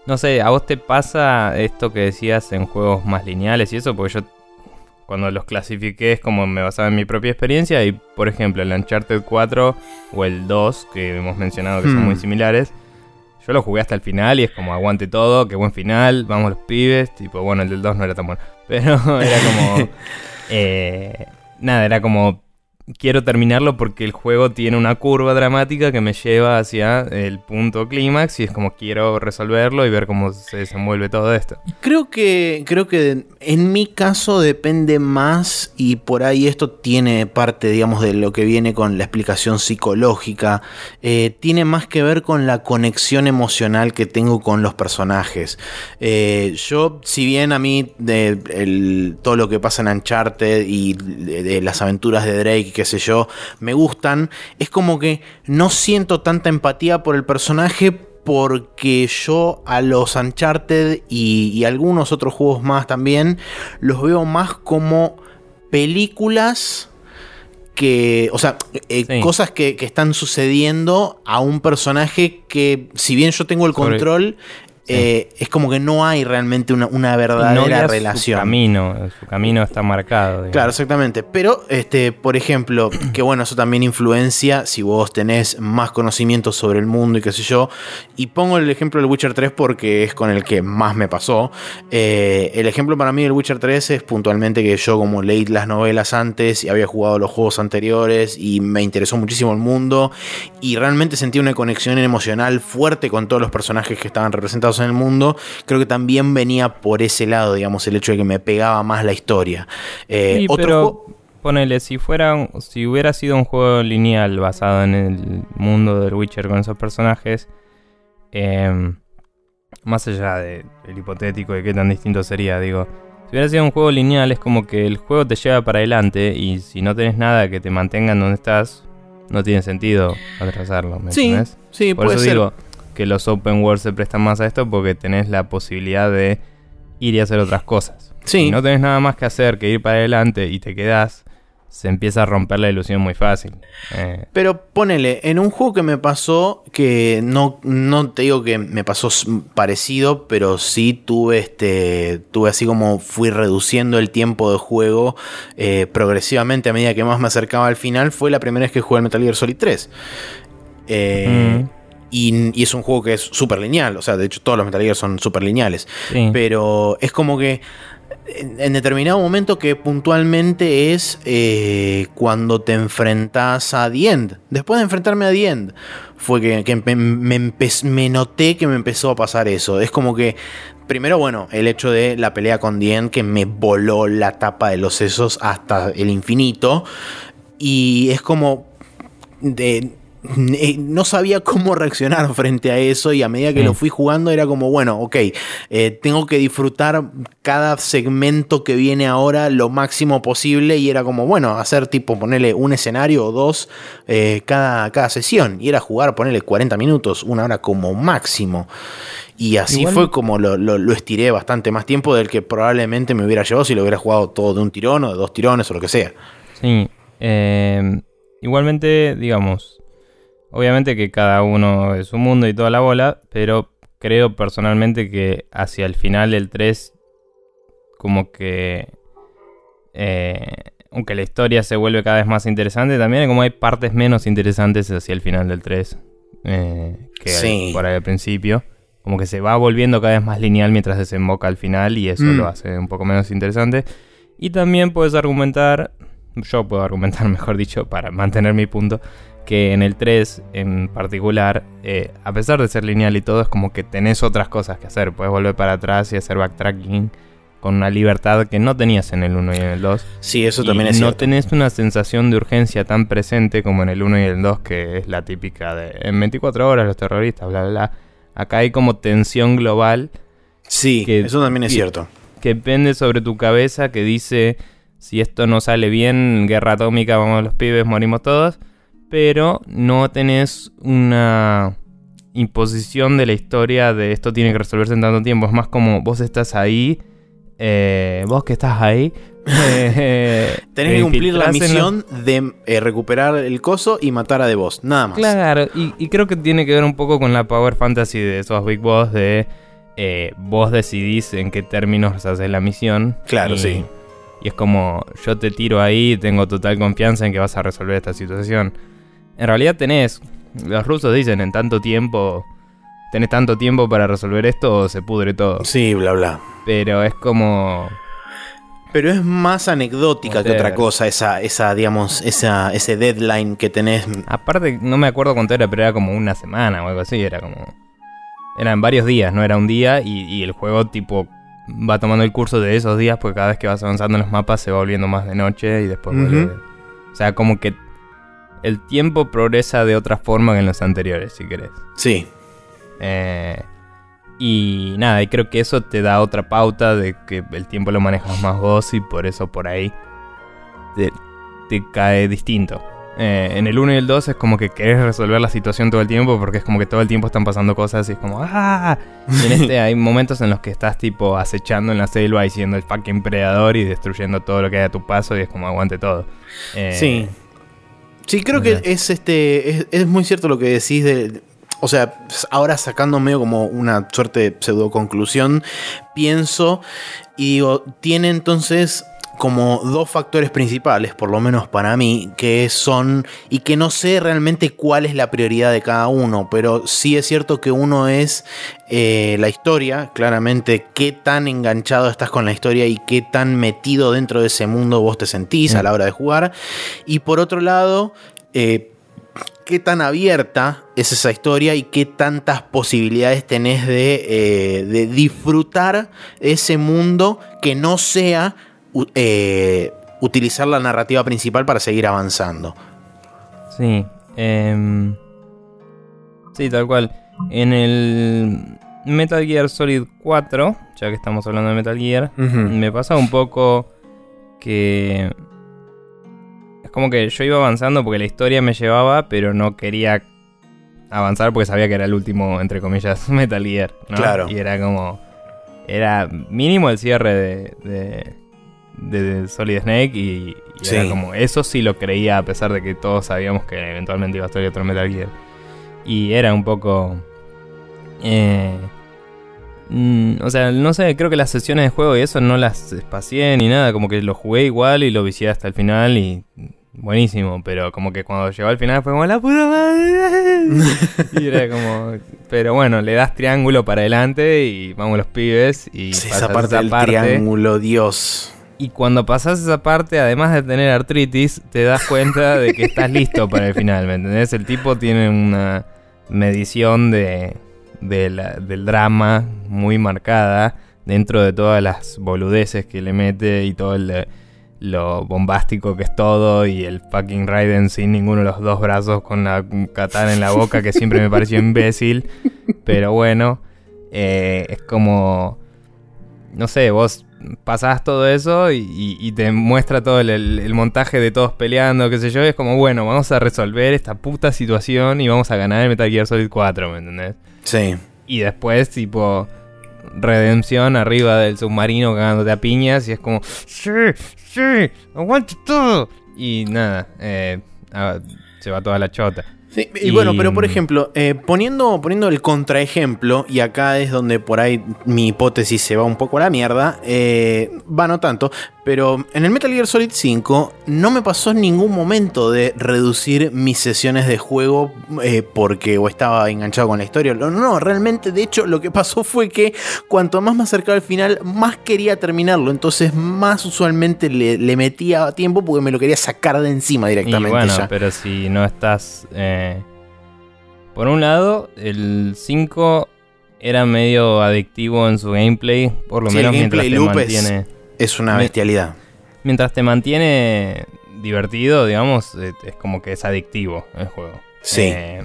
no sé, ¿a vos te pasa esto que decías en juegos más lineales y eso? Porque yo cuando los clasifiqué es como me basaba en mi propia experiencia y, por ejemplo, el Uncharted 4 o el 2, que hemos mencionado que son Hmm. muy similares, yo lo jugué hasta el final y es como aguante todo, qué buen final, vamos los pibes, tipo, bueno, el del 2 no era tan bueno, pero era como... eh, nada, era como quiero terminarlo porque el juego tiene una curva dramática que me lleva hacia el punto clímax y es como quiero resolverlo y ver cómo se desenvuelve todo esto. Creo que, creo que en mi caso depende más y por ahí esto tiene parte, digamos, de lo que viene con la explicación psicológica. Eh, tiene más que ver con la conexión emocional que tengo con los personajes. Eh, yo, si bien a mí de, todo lo que pasa en Uncharted y de las aventuras de Drake, qué sé yo, me gustan, es como que no siento tanta empatía por el personaje porque yo a los Uncharted y, y algunos otros juegos más también los veo más como películas que, o sea, eh, Sí. cosas que, que están sucediendo a un personaje que, si bien yo tengo el control, Sí. eh, es como que no hay realmente una, una verdadera relación. Su camino, su camino está marcado. digamos. Claro, exactamente. Pero, este, por ejemplo, que bueno, eso también influencia si vos tenés más conocimiento sobre el mundo y qué sé yo. Y pongo el ejemplo del Witcher 3 porque es con el que más me pasó. Eh, el ejemplo para mí del Witcher 3 es puntualmente que yo como leí las novelas antes y había jugado los juegos anteriores y me interesó muchísimo el mundo y realmente sentí una conexión emocional fuerte con todos los personajes que estaban representados en el mundo. Creo que también venía por ese lado, digamos, el hecho de que me pegaba más la historia. Eh, Sí, otro pero ponele, si fuera, si hubiera sido un juego lineal basado en el mundo del Witcher con esos personajes, em, más allá de- del hipotético de qué tan distinto sería, digo, si hubiera sido un juego lineal es como que el juego te lleva para adelante y si no tenés nada que te mantenga en donde estás, no tiene sentido atrasarlo, ¿me Sí, sí, Por puede eso ser. digo que los open world se prestan más a esto porque tenés la posibilidad de ir y hacer otras cosas. Sí. Si no tenés nada más que hacer que ir para adelante y te quedás, se empieza a romper la ilusión muy fácil. Eh, Pero ponele, en un juego que me pasó, que no, no te digo que me pasó parecido, pero sí tuve este. Tuve así como fui reduciendo el tiempo de juego eh, progresivamente a medida que más me acercaba al final. Fue la primera vez que jugué al Metal Gear Solid 3. Eh, Mm. Y, y es un juego que es súper lineal. O sea, de hecho, todos los Metal Gear son súper lineales. sí. Pero es como que en, determinado momento que puntualmente es eh, cuando te enfrentas a The End. Después de enfrentarme a The End, fue que, que me, me empe- me noté que me empezó a pasar eso. Es como que, primero, bueno, el hecho de la pelea con The End que me voló la tapa de los sesos hasta el infinito. Y es como... de- no sabía cómo reaccionar frente a eso y a medida que lo fui jugando era como, bueno, ok, eh, tengo que disfrutar cada segmento que viene ahora lo máximo posible y era como, bueno, hacer tipo, ponerle un escenario o dos eh, cada, cada sesión y era jugar, ponerle 40 minutos, una hora como máximo. Y así fue como lo, lo, estiré bastante más tiempo del que probablemente me hubiera llevado si lo hubiera jugado todo de un tirón o de dos tirones o lo que sea. Sí. igualmente, digamos, Obviamente que cada uno es su mundo y toda la bola, pero creo personalmente que hacia el final del 3, como que... Eh, aunque la historia se vuelve cada vez más interesante, también como hay partes menos interesantes hacia el final del 3 eh, que por ahí al principio. Como que se va volviendo cada vez más lineal mientras desemboca al final y eso lo mm. hace un poco menos interesante. Y también puedes argumentar, yo puedo argumentar mejor dicho, para mantener mi punto, que en el 3 en particular, eh, a pesar de ser lineal y todo, es como que tenés otras cosas que hacer. Puedes volver para atrás y hacer backtracking con una libertad que no tenías en el 1 y en el 2. Sí, eso también es No tenés una sensación de urgencia tan presente como en el 1 y el 2, que es la típica de en 24 horas los terroristas, bla, bla, bla. Acá hay como tensión global. Sí, eso también es cierto. Que pende sobre tu cabeza, que dice, si esto no sale bien, guerra atómica, vamos los pibes, morimos todos pero no tenés una imposición de la historia de esto tiene que resolverse en tanto tiempo. Es más como vos estás ahí, eh, vos que estás ahí. Eh, tenés que cumplir la misión de eh, recuperar el coso y matar a The Boss, nada más. Claro, y, creo que tiene que ver un poco con la Power Fantasy de esos Big Boss de vos decidís en qué términos haces la misión. Claro, sí. Y es como, yo te tiro ahí, tengo total confianza en que vas a resolver esta situación. En realidad tenés, los rusos dicen en tanto tiempo, tenés tanto tiempo para resolver esto o se pudre todo. Sí, bla, bla. Pero es como... Pero es más anecdótica que otra cosa, esa, esa, digamos, esa, ese deadline que tenés. Aparte, no me acuerdo cuánto era, pero era como una semana o algo así, era como... Eran varios días, no era un día y, el juego tipo va tomando el curso de esos días porque cada vez que vas avanzando en los mapas se va volviendo más de noche y después O sea, como que el tiempo progresa de otra forma que en los anteriores, si querés. Sí. Eh, y nada, y creo que eso te da otra pauta de que el tiempo lo manejas más vos y por eso por ahí te, cae distinto. Eh, en el 1 y el 2 es como que querés resolver la situación todo el tiempo porque es como que todo el tiempo están pasando cosas y es como ¡ah! Y en este hay momentos en los que estás tipo acechando en la selva y siendo el fucking predador y destruyendo todo lo que hay a tu paso y es como aguante todo. Eh, sí. Sí, creo que es este. Es, muy cierto lo que decís de. O sea, ahora sacando medio como una suerte de pseudo conclusión, pienso y digo, tiene entonces como dos factores principales, por lo menos para mí, que son, y que no sé realmente cuál es la prioridad de cada uno, pero sí es cierto que uno es eh, la historia, claramente qué tan enganchado estás con la historia y qué tan metido dentro de ese mundo vos te sentís a la hora de jugar, y por otro lado, eh, qué tan abierta es esa historia y qué tantas posibilidades tenés de, eh, de disfrutar ese mundo que no sea eh, utilizar la narrativa principal para seguir avanzando. Sí. Em, sí, tal cual. En el Metal Gear Solid 4, ya que estamos hablando de Metal Gear, me pasa un poco que... Es como que yo iba avanzando porque la historia me llevaba, pero no quería avanzar porque sabía que era el último, entre comillas, Metal Gear. Claro. Y era como... Era mínimo el cierre de de Solid Snake y, era como, eso sí lo creía a pesar de que todos sabíamos que eventualmente iba a estar otro Metal Gear. Y era un poco... Eh, mm, o sea, no sé, creo que las sesiones de juego y eso no las espacié ni nada, como que lo jugué igual y lo vicié hasta el final y buenísimo, pero como que cuando llegó al final fue como la puta madre. y era como, pero bueno, le das triángulo para adelante y vamos los pibes y esa parte del triángulo, Dios. Y cuando pasas esa parte, además de tener artritis, te das cuenta de que estás listo para el final, ¿me entendés? El tipo tiene una medición de, del drama muy marcada dentro de todas las boludeces que le mete y todo lo bombástico que es todo y el fucking Raiden sin ninguno de los dos brazos con la katana en la boca que siempre me pareció imbécil. Pero bueno, eh, es como, no sé, vos pasás todo eso y, te muestra todo el, montaje de todos peleando, qué sé yo, y es como, bueno, vamos a resolver esta puta situación y vamos a ganar el Metal Gear Solid 4, ¿me entendés? Sí. Y después, tipo, redención arriba del submarino cagándote a piñas y es como, sí, sí, aguante todo. Y nada, eh, se va toda la chota y, bueno, pero por ejemplo, eh, poniendo, poniendo el contraejemplo, y acá es donde por ahí mi hipótesis se va un poco a la mierda, eh, va no tanto, pero en el Metal Gear Solid 5 no me pasó en ningún momento de reducir mis sesiones de juego eh, porque o estaba enganchado con la historia. No, no, realmente, de hecho, lo que pasó fue que cuanto más me acercaba al final, más quería terminarlo. Entonces, más usualmente le, metía tiempo porque me lo quería sacar de encima directamente. bueno, pero si no estás. Eh, por un lado, el 5 era medio adictivo en su gameplay, por lo menos mientras te mantiene es una bestialidad. Mientras te mantiene divertido, digamos, es como que es adictivo el juego. Sí. Eh,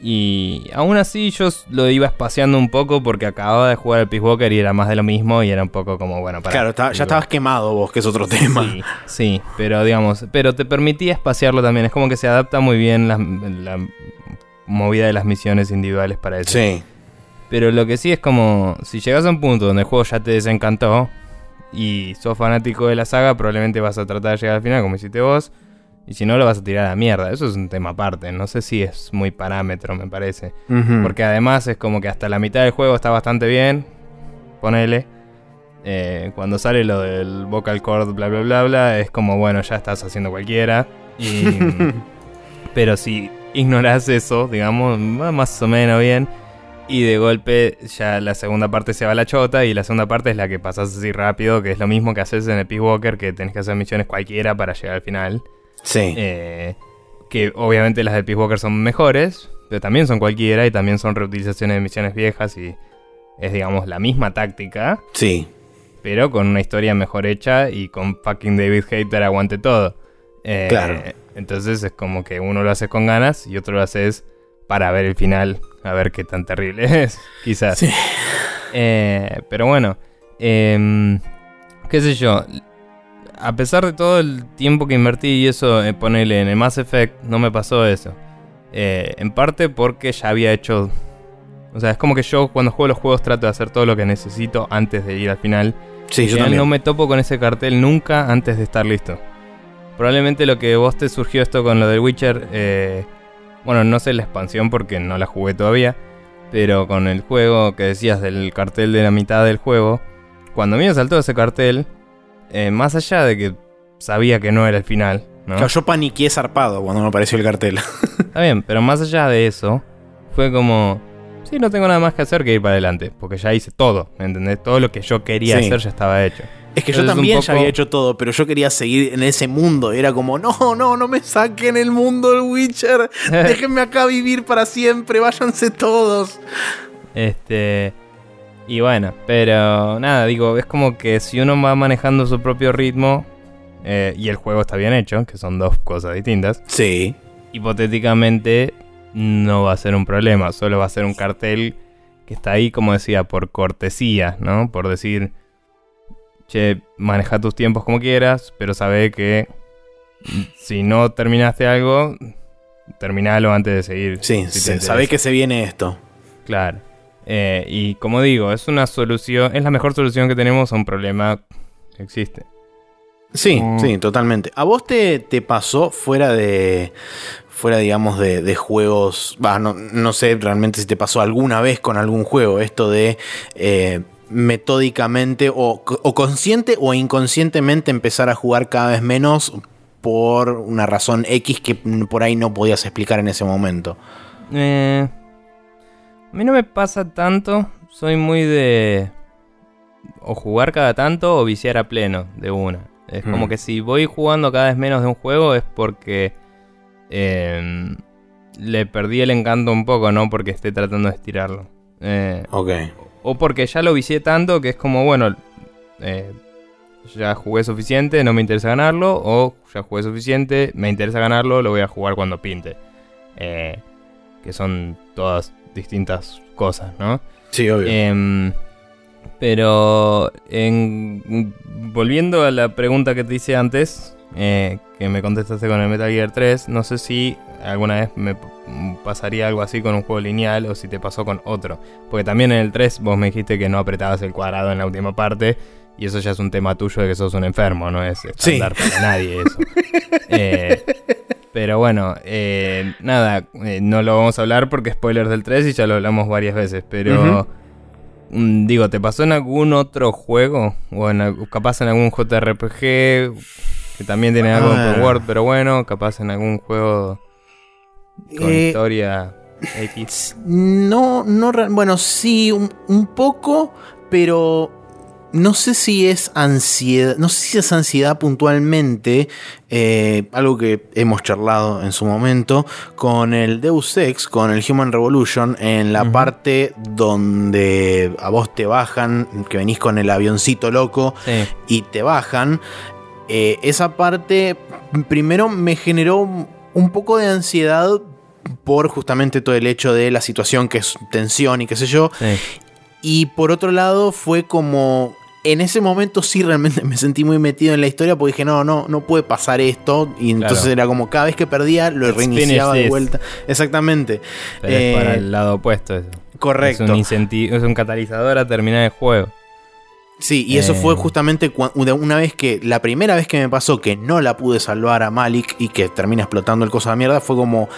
y aún así yo lo iba espaciando un poco porque acababa de jugar el Peace Walker y era más de lo mismo y era un poco como, bueno, para... Claro, ya estabas quemado vos, que es otro tema. Sí, sí, pero digamos, pero te permitía espaciarlo también. Es como que se adapta muy bien la, la movida de las misiones individuales para eso. Sí. Pero lo que sí es como, si llegas a un punto donde el juego ya te desencantó, y sos fanático de la saga, probablemente vas a tratar de llegar al final como hiciste vos. Y si no, lo vas a tirar a la mierda. Eso es un tema aparte. No sé si es muy parámetro, me parece. Porque además es como que hasta la mitad del juego está bastante bien. Ponele. Eh, cuando sale lo del vocal cord, bla, bla, bla, bla, es como, bueno, ya estás haciendo cualquiera. pero si ignoras eso, digamos, más o menos bien y de golpe ya la segunda parte se va a la chota y la segunda parte es la que pasas así rápido, que es lo mismo que haces en el Peace Walker, que tenés que hacer misiones cualquiera para llegar al final. Sí. Eh, que obviamente las del Peace Walker son mejores, pero también son cualquiera y también son reutilizaciones de misiones viejas y es digamos la misma táctica. Sí. Pero con una historia mejor hecha y con fucking David Hater aguante todo. Eh, claro. Entonces es como que uno lo hace con ganas y otro lo haces para ver el final a ver qué tan terrible es, quizás. Sí. Eh, pero bueno, em, qué sé yo. A pesar de todo el tiempo que invertí y eso, eh, ponerle en el Mass Effect, no me pasó eso. Eh, en parte porque ya había hecho... O sea, es como que yo cuando juego los juegos trato de hacer todo lo que necesito antes de ir al final. Sí, yo también. no me topo con ese cartel nunca antes de estar listo. Probablemente lo que vos te surgió esto con lo del Witcher bueno, no sé la expansión porque no la jugué todavía. Pero con el juego que decías del cartel de la mitad del juego. Cuando me saltó ese cartel. Eh, más allá de que sabía que no era el final. ¿no? yo paniqué zarpado cuando me apareció el cartel. Está bien, pero más allá de eso. Fue como. Sí, no tengo nada más que hacer que ir para adelante. Porque ya hice todo. ¿Me entendés? Todo lo que yo quería hacer ya estaba hecho. Es que yo también ya había hecho todo, pero yo quería seguir en ese mundo. Era como, no, no, no me saquen el mundo del Witcher. Déjenme acá vivir para siempre. Váyanse todos. Este. Y bueno, pero nada, digo, es como que si uno va manejando su propio ritmo eh, y el juego está bien hecho, que son dos cosas distintas. Sí. Hipotéticamente no va a ser un problema, solo va a ser un cartel que está ahí, como decía, por cortesía, ¿no? Por decir, che, maneja tus tiempos como quieras, pero sabe que si no terminaste algo, terminalo antes de seguir. Sí, sabe que se viene esto. Claro. Eh, y como digo, es una solución, es la mejor solución que tenemos a un problema que existe. Sí, mm. sí, totalmente. ¿A vos te, te pasó fuera de, fuera, digamos, de, juegos, no, no, sé realmente si te pasó alguna vez con algún juego esto de eh, metódicamente o, consciente o inconscientemente empezar a jugar cada vez menos por una razón X que por ahí no podías explicar en ese momento. Eh, a mí no me pasa tanto, soy muy de o jugar cada tanto o viciar a pleno de una. Es como mm. que si voy jugando cada vez menos de un juego es porque em, le perdí el encanto un poco, no porque esté tratando de estirarlo. Eh, ok o porque ya lo vicié tanto que es como, bueno, eh, ya jugué suficiente, no me interesa ganarlo, o ya jugué suficiente, me interesa ganarlo, lo voy a jugar cuando pinte. Eh, que son todas distintas cosas, ¿no? Sí, obvio. Em, pero en, volviendo a la pregunta que te hice antes, eh, que me contestaste con el Metal Gear 3, no sé si alguna vez me pasaría algo así con un juego lineal o si te pasó con otro. Porque también en el 3 vos me dijiste que no apretabas el cuadrado en la última parte. Y eso ya es un tema tuyo de que sos un enfermo, no es estándar para nadie eso. Eh, pero bueno, eh, nada, eh, no lo vamos a hablar porque spoilers del 3 y ya lo hablamos varias veces. Pero mm, digo, ¿te pasó en algún otro juego? O en, capaz en algún JRPG que también tiene algo de ah. Word, pero bueno, capaz en algún juego con historia X. No, no, bueno, sí, un poco, pero no sé si es ansiedad, no sé si es ansiedad puntualmente, eh, algo que hemos charlado en su momento, con el Deus Ex, con el Human Revolution, en la parte donde a vos te bajan, que venís con el avioncito loco y te bajan. Eh, esa parte primero me generó un poco de ansiedad por justamente todo el hecho de la situación que es tensión y qué sé yo. Y por otro lado fue como en ese momento sí realmente me sentí muy metido en la historia porque dije, no, no, no puede pasar esto. Y entonces era como cada vez que perdía lo reiniciaba de vuelta. Exactamente. es para eh, el lado opuesto eso. Correcto. Es un, incentivo, es un catalizador a terminar el juego. Sí, y eso fue eh. justamente una vez que, la primera vez que me pasó que no la pude salvar a Malik y que termina explotando el cosa de mierda, fue como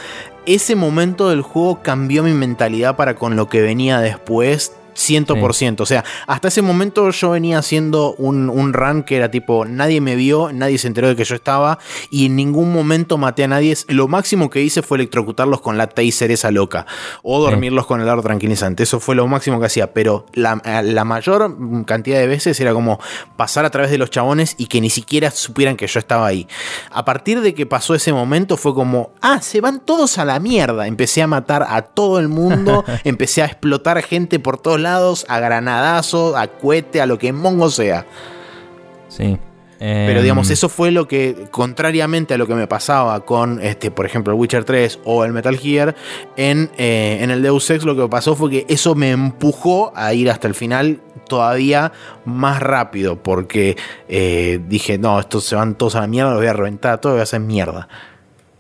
ese momento del juego cambió mi mentalidad para con lo que venía después 100%. O sea, hasta ese momento yo venía haciendo un, un, run que era tipo, nadie me vio, nadie se enteró de que yo estaba y en ningún momento maté a nadie. Lo máximo que hice fue electrocutarlos con la taser esa loca o dormirlos con el ardo tranquilizante. Eso fue lo máximo que hacía, pero la, la, mayor cantidad de veces era como pasar a través de los chabones y que ni siquiera supieran que yo estaba ahí. A partir de que pasó ese momento fue como, ah, se van todos a la mierda. Empecé a matar a todo el mundo, empecé a explotar gente por todos lados a granadazo, a cohete, a lo que mongo sea. Sí. Pero digamos, em, eso fue lo que, contrariamente a lo que me pasaba con, este, por ejemplo, el Witcher 3 o el Metal Gear, en, eh, en el Deus Ex lo que pasó fue que eso me empujó a ir hasta el final todavía más rápido, porque eh, dije, no, estos se van todos a la mierda, los voy a reventar, todo voy a hacer mierda.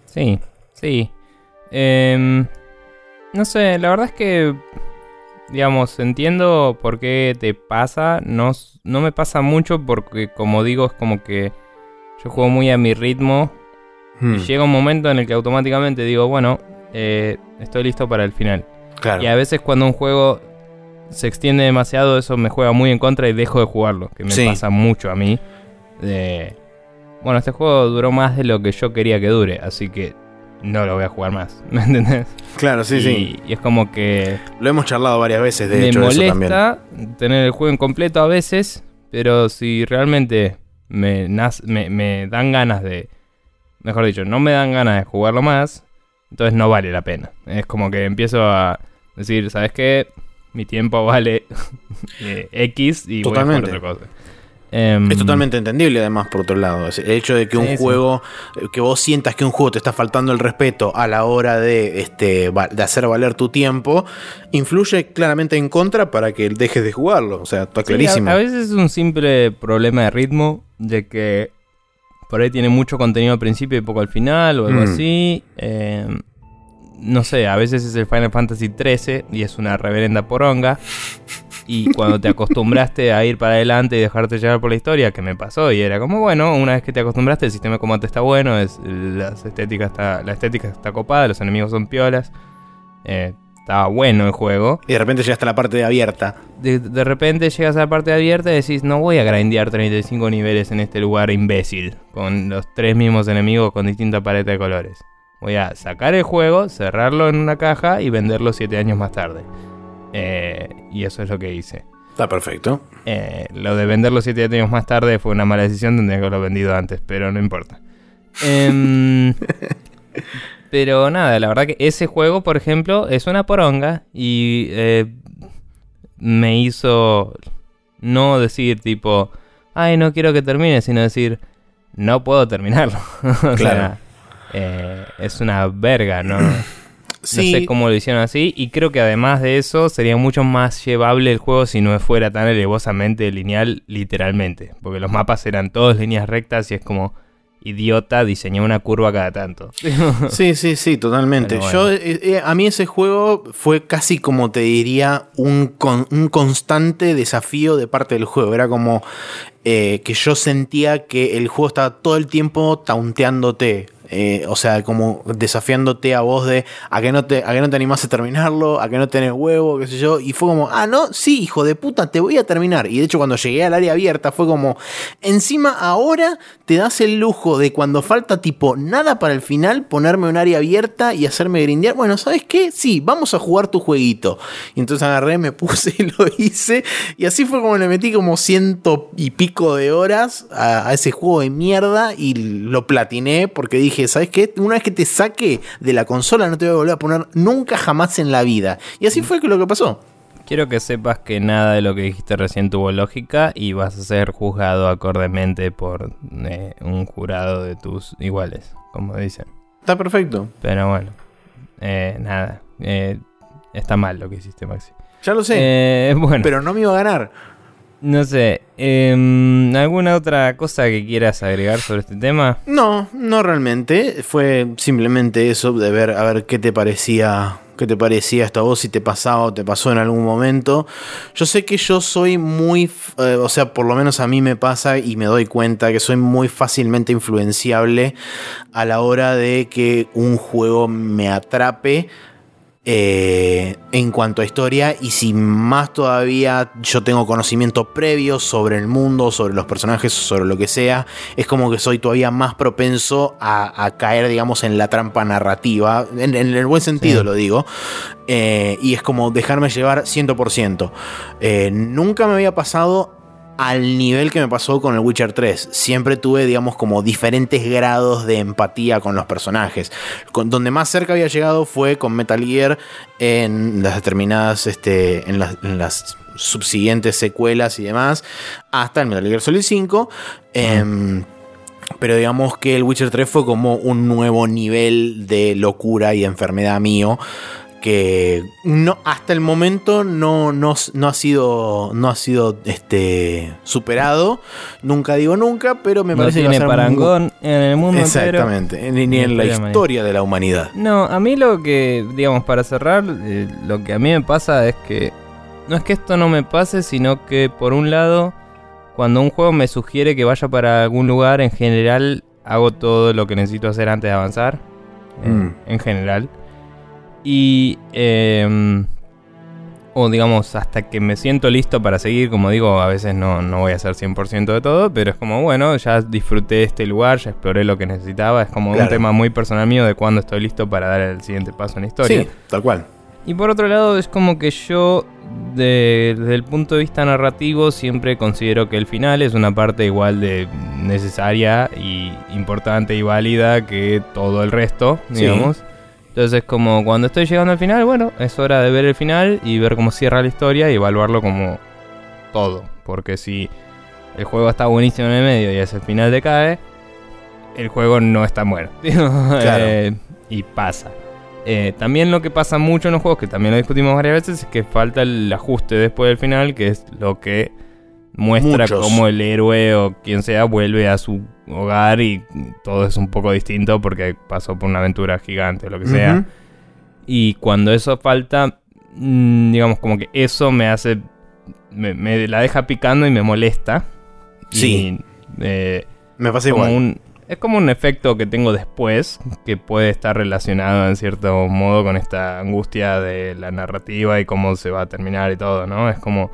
Sí, sí. Em, no sé, la verdad es que digamos, entiendo por qué te pasa. No, no me pasa mucho porque, como digo, es como que yo juego muy a mi ritmo. Y hmm. llega un momento en el que automáticamente digo, bueno, eh, estoy listo para el final. Y a veces cuando un juego se extiende demasiado, eso me juega muy en contra y dejo de jugarlo. Que me pasa mucho a mí. bueno, este juego duró más de lo que yo quería que dure. Así que no lo voy a jugar más, ¿me entendés? Claro, sí, sí. Y es como que... Lo hemos charlado varias veces, de hecho, eso también. tener el juego incompleto a veces, pero si realmente me, me, dan ganas de... Mejor dicho, no me dan ganas de jugarlo más, entonces no vale la pena. Es como que empiezo a decir, ¿sabes qué? Mi tiempo vale eh, X y voy a jugar otra cosa. Em, es totalmente entendible, además, por otro lado. El hecho de que un juego, que vos sientas que un juego te está faltando el respeto a la hora de, este, de hacer valer tu tiempo, influye claramente en contra para que dejes de jugarlo. O sea, está clarísimo. A, veces es un simple problema de ritmo, de que por ahí tiene mucho contenido al principio y poco al final, o algo mm. así. Em, no sé, a veces es el Final Fantasy XIII y es una reverenda poronga y cuando te acostumbraste a ir para adelante y dejarte llevar por la historia, que me pasó y era como, bueno, una vez que te acostumbraste, el sistema de combate está bueno, es, las estéticas está, la estética está copada, los enemigos son piolas, eh, estaba bueno el juego. Y de repente llegaste a la parte de abierta. De, de, repente llegas a la parte de abierta y decís, no voy a grindear 35 niveles en este lugar imbécil, con los tres mismos enemigos con distinta paleta de colores. Voy a sacar el juego, cerrarlo en una caja y venderlo 7 años más tarde. Eh, y eso es lo que hice. Está perfecto. Eh, lo de venderlo siete años más tarde fue una mala decisión, tendría que haberlo vendido antes, pero no importa. Em, pero nada, la verdad que ese juego, por ejemplo, es una poronga y eh, me hizo no decir tipo, ay, no quiero que termine, sino decir, no puedo terminarlo. o sea, eh, es una verga, ¿no? Sí. No sé cómo lo hicieron así. Y creo que además de eso, sería mucho más llevable el juego si no fuera tan alevosamente lineal, literalmente. Porque los mapas eran todos líneas rectas y es como idiota diseñar una curva cada tanto. Sí, sí, sí, totalmente. Yo, eh, eh, a mí ese juego fue casi como te diría un, con- un constante desafío de parte del juego. Era como eh, que yo sentía que el juego estaba todo el tiempo taunteándote. Eh, o sea, como desafiándote a vos de a que no te, a que no te animás a terminarlo, a que no tenés huevo, qué sé yo. Y fue como, ah, no, sí, hijo de puta, te voy a terminar. Y de hecho, cuando llegué al área abierta, fue como, encima ahora te das el lujo de cuando falta tipo nada para el final, ponerme un área abierta y hacerme grindear. Bueno, ¿sabes qué? Sí, vamos a jugar tu jueguito. Y entonces agarré, me puse y lo hice. Y así fue como le metí como ciento y pico de horas a, a ese juego de mierda y lo platiné porque dije, ¿sabes qué? Una vez que te saque de la consola no te voy a volver a poner nunca jamás en la vida. Y así fue que lo que pasó. Quiero que sepas que nada de lo que dijiste recién tuvo lógica y vas a ser juzgado acordemente por eh, un jurado de tus iguales, como dicen. Está perfecto. Pero bueno, eh, nada. eh, está mal lo que hiciste, Maxi. Ya lo sé. Bueno, Pero no me iba a ganar. No sé. em, ¿Alguna otra cosa que quieras agregar sobre este tema? No, no realmente. Fue simplemente eso de ver a ver qué te parecía. ¿Qué te parecía esta voz? Si te pasaba o te pasó en algún momento. Yo sé que yo soy muy. eh, o sea, por lo menos a mí me pasa y me doy cuenta que soy muy fácilmente influenciable a la hora de que un juego me atrape eh, en cuanto a historia y si más todavía yo tengo conocimiento previo sobre el mundo, sobre los personajes, sobre lo que sea, es como que soy todavía más propenso a, a caer, digamos, en la trampa narrativa, en, en el buen sentido Sí. lo digo, eh, y es como dejarme llevar 100%. Eh, nunca me había pasado al nivel que me pasó con el Witcher 3. Siempre tuve, digamos, como diferentes grados de empatía con los personajes. Con, donde más cerca había llegado fue con Metal Gear en las determinadas, este, en las, en las subsiguientes secuelas y demás, hasta el Metal Gear Solid 5. Em, pero digamos que el Witcher 3 fue como un nuevo nivel de locura y enfermedad mío que no, hasta el momento no, no, no ha sido, no ha sido este, superado. Nunca digo nunca, pero me no parece tiene que va a ser muy- parangón en el mundo entero. Exactamente, ni, ni Ni en la historia de la humanidad. No, a mí lo que, digamos, para cerrar, eh, lo que a mí me pasa es que no es que esto no me pase, sino que por un lado, cuando un juego me sugiere que vaya para algún lugar, en general hago todo lo que necesito hacer antes de avanzar. Mm. En general. Y... em, o digamos, hasta que me siento listo para seguir, como digo, a veces no, no voy a hacer 100% de todo, pero es como, bueno, ya disfruté este lugar, ya exploré lo que necesitaba, es como un tema muy personal mío de cuándo estoy listo para dar el siguiente paso en la historia. Sí, tal cual. Y por otro lado, es como que yo, de- desde el punto de vista narrativo, siempre considero que el final es una parte igual de necesaria y importante y válida que todo el resto, Sí. Entonces, como cuando estoy llegando al final, bueno, es hora de ver el final y ver cómo cierra la historia y evaluarlo como todo. Porque si el juego está buenísimo en el medio y ese el final decae, el juego no está bueno. Eh, y pasa. Eh, también lo que pasa mucho en los juegos, que también lo discutimos varias veces, es que falta el ajuste después del final, que es lo que muestra Muchos. cómo el héroe o quien sea vuelve a su hogar y todo es un poco distinto porque pasó por una aventura gigante o lo que sea. Y cuando eso falta, mm, digamos como que eso me hace, me, me la deja picando y me molesta. Sí. Y, eh, Me pasa igual. un- es como un efecto que tengo después, que puede estar relacionado en cierto modo con esta angustia de la narrativa y cómo se va a terminar y todo, ¿no? Es como...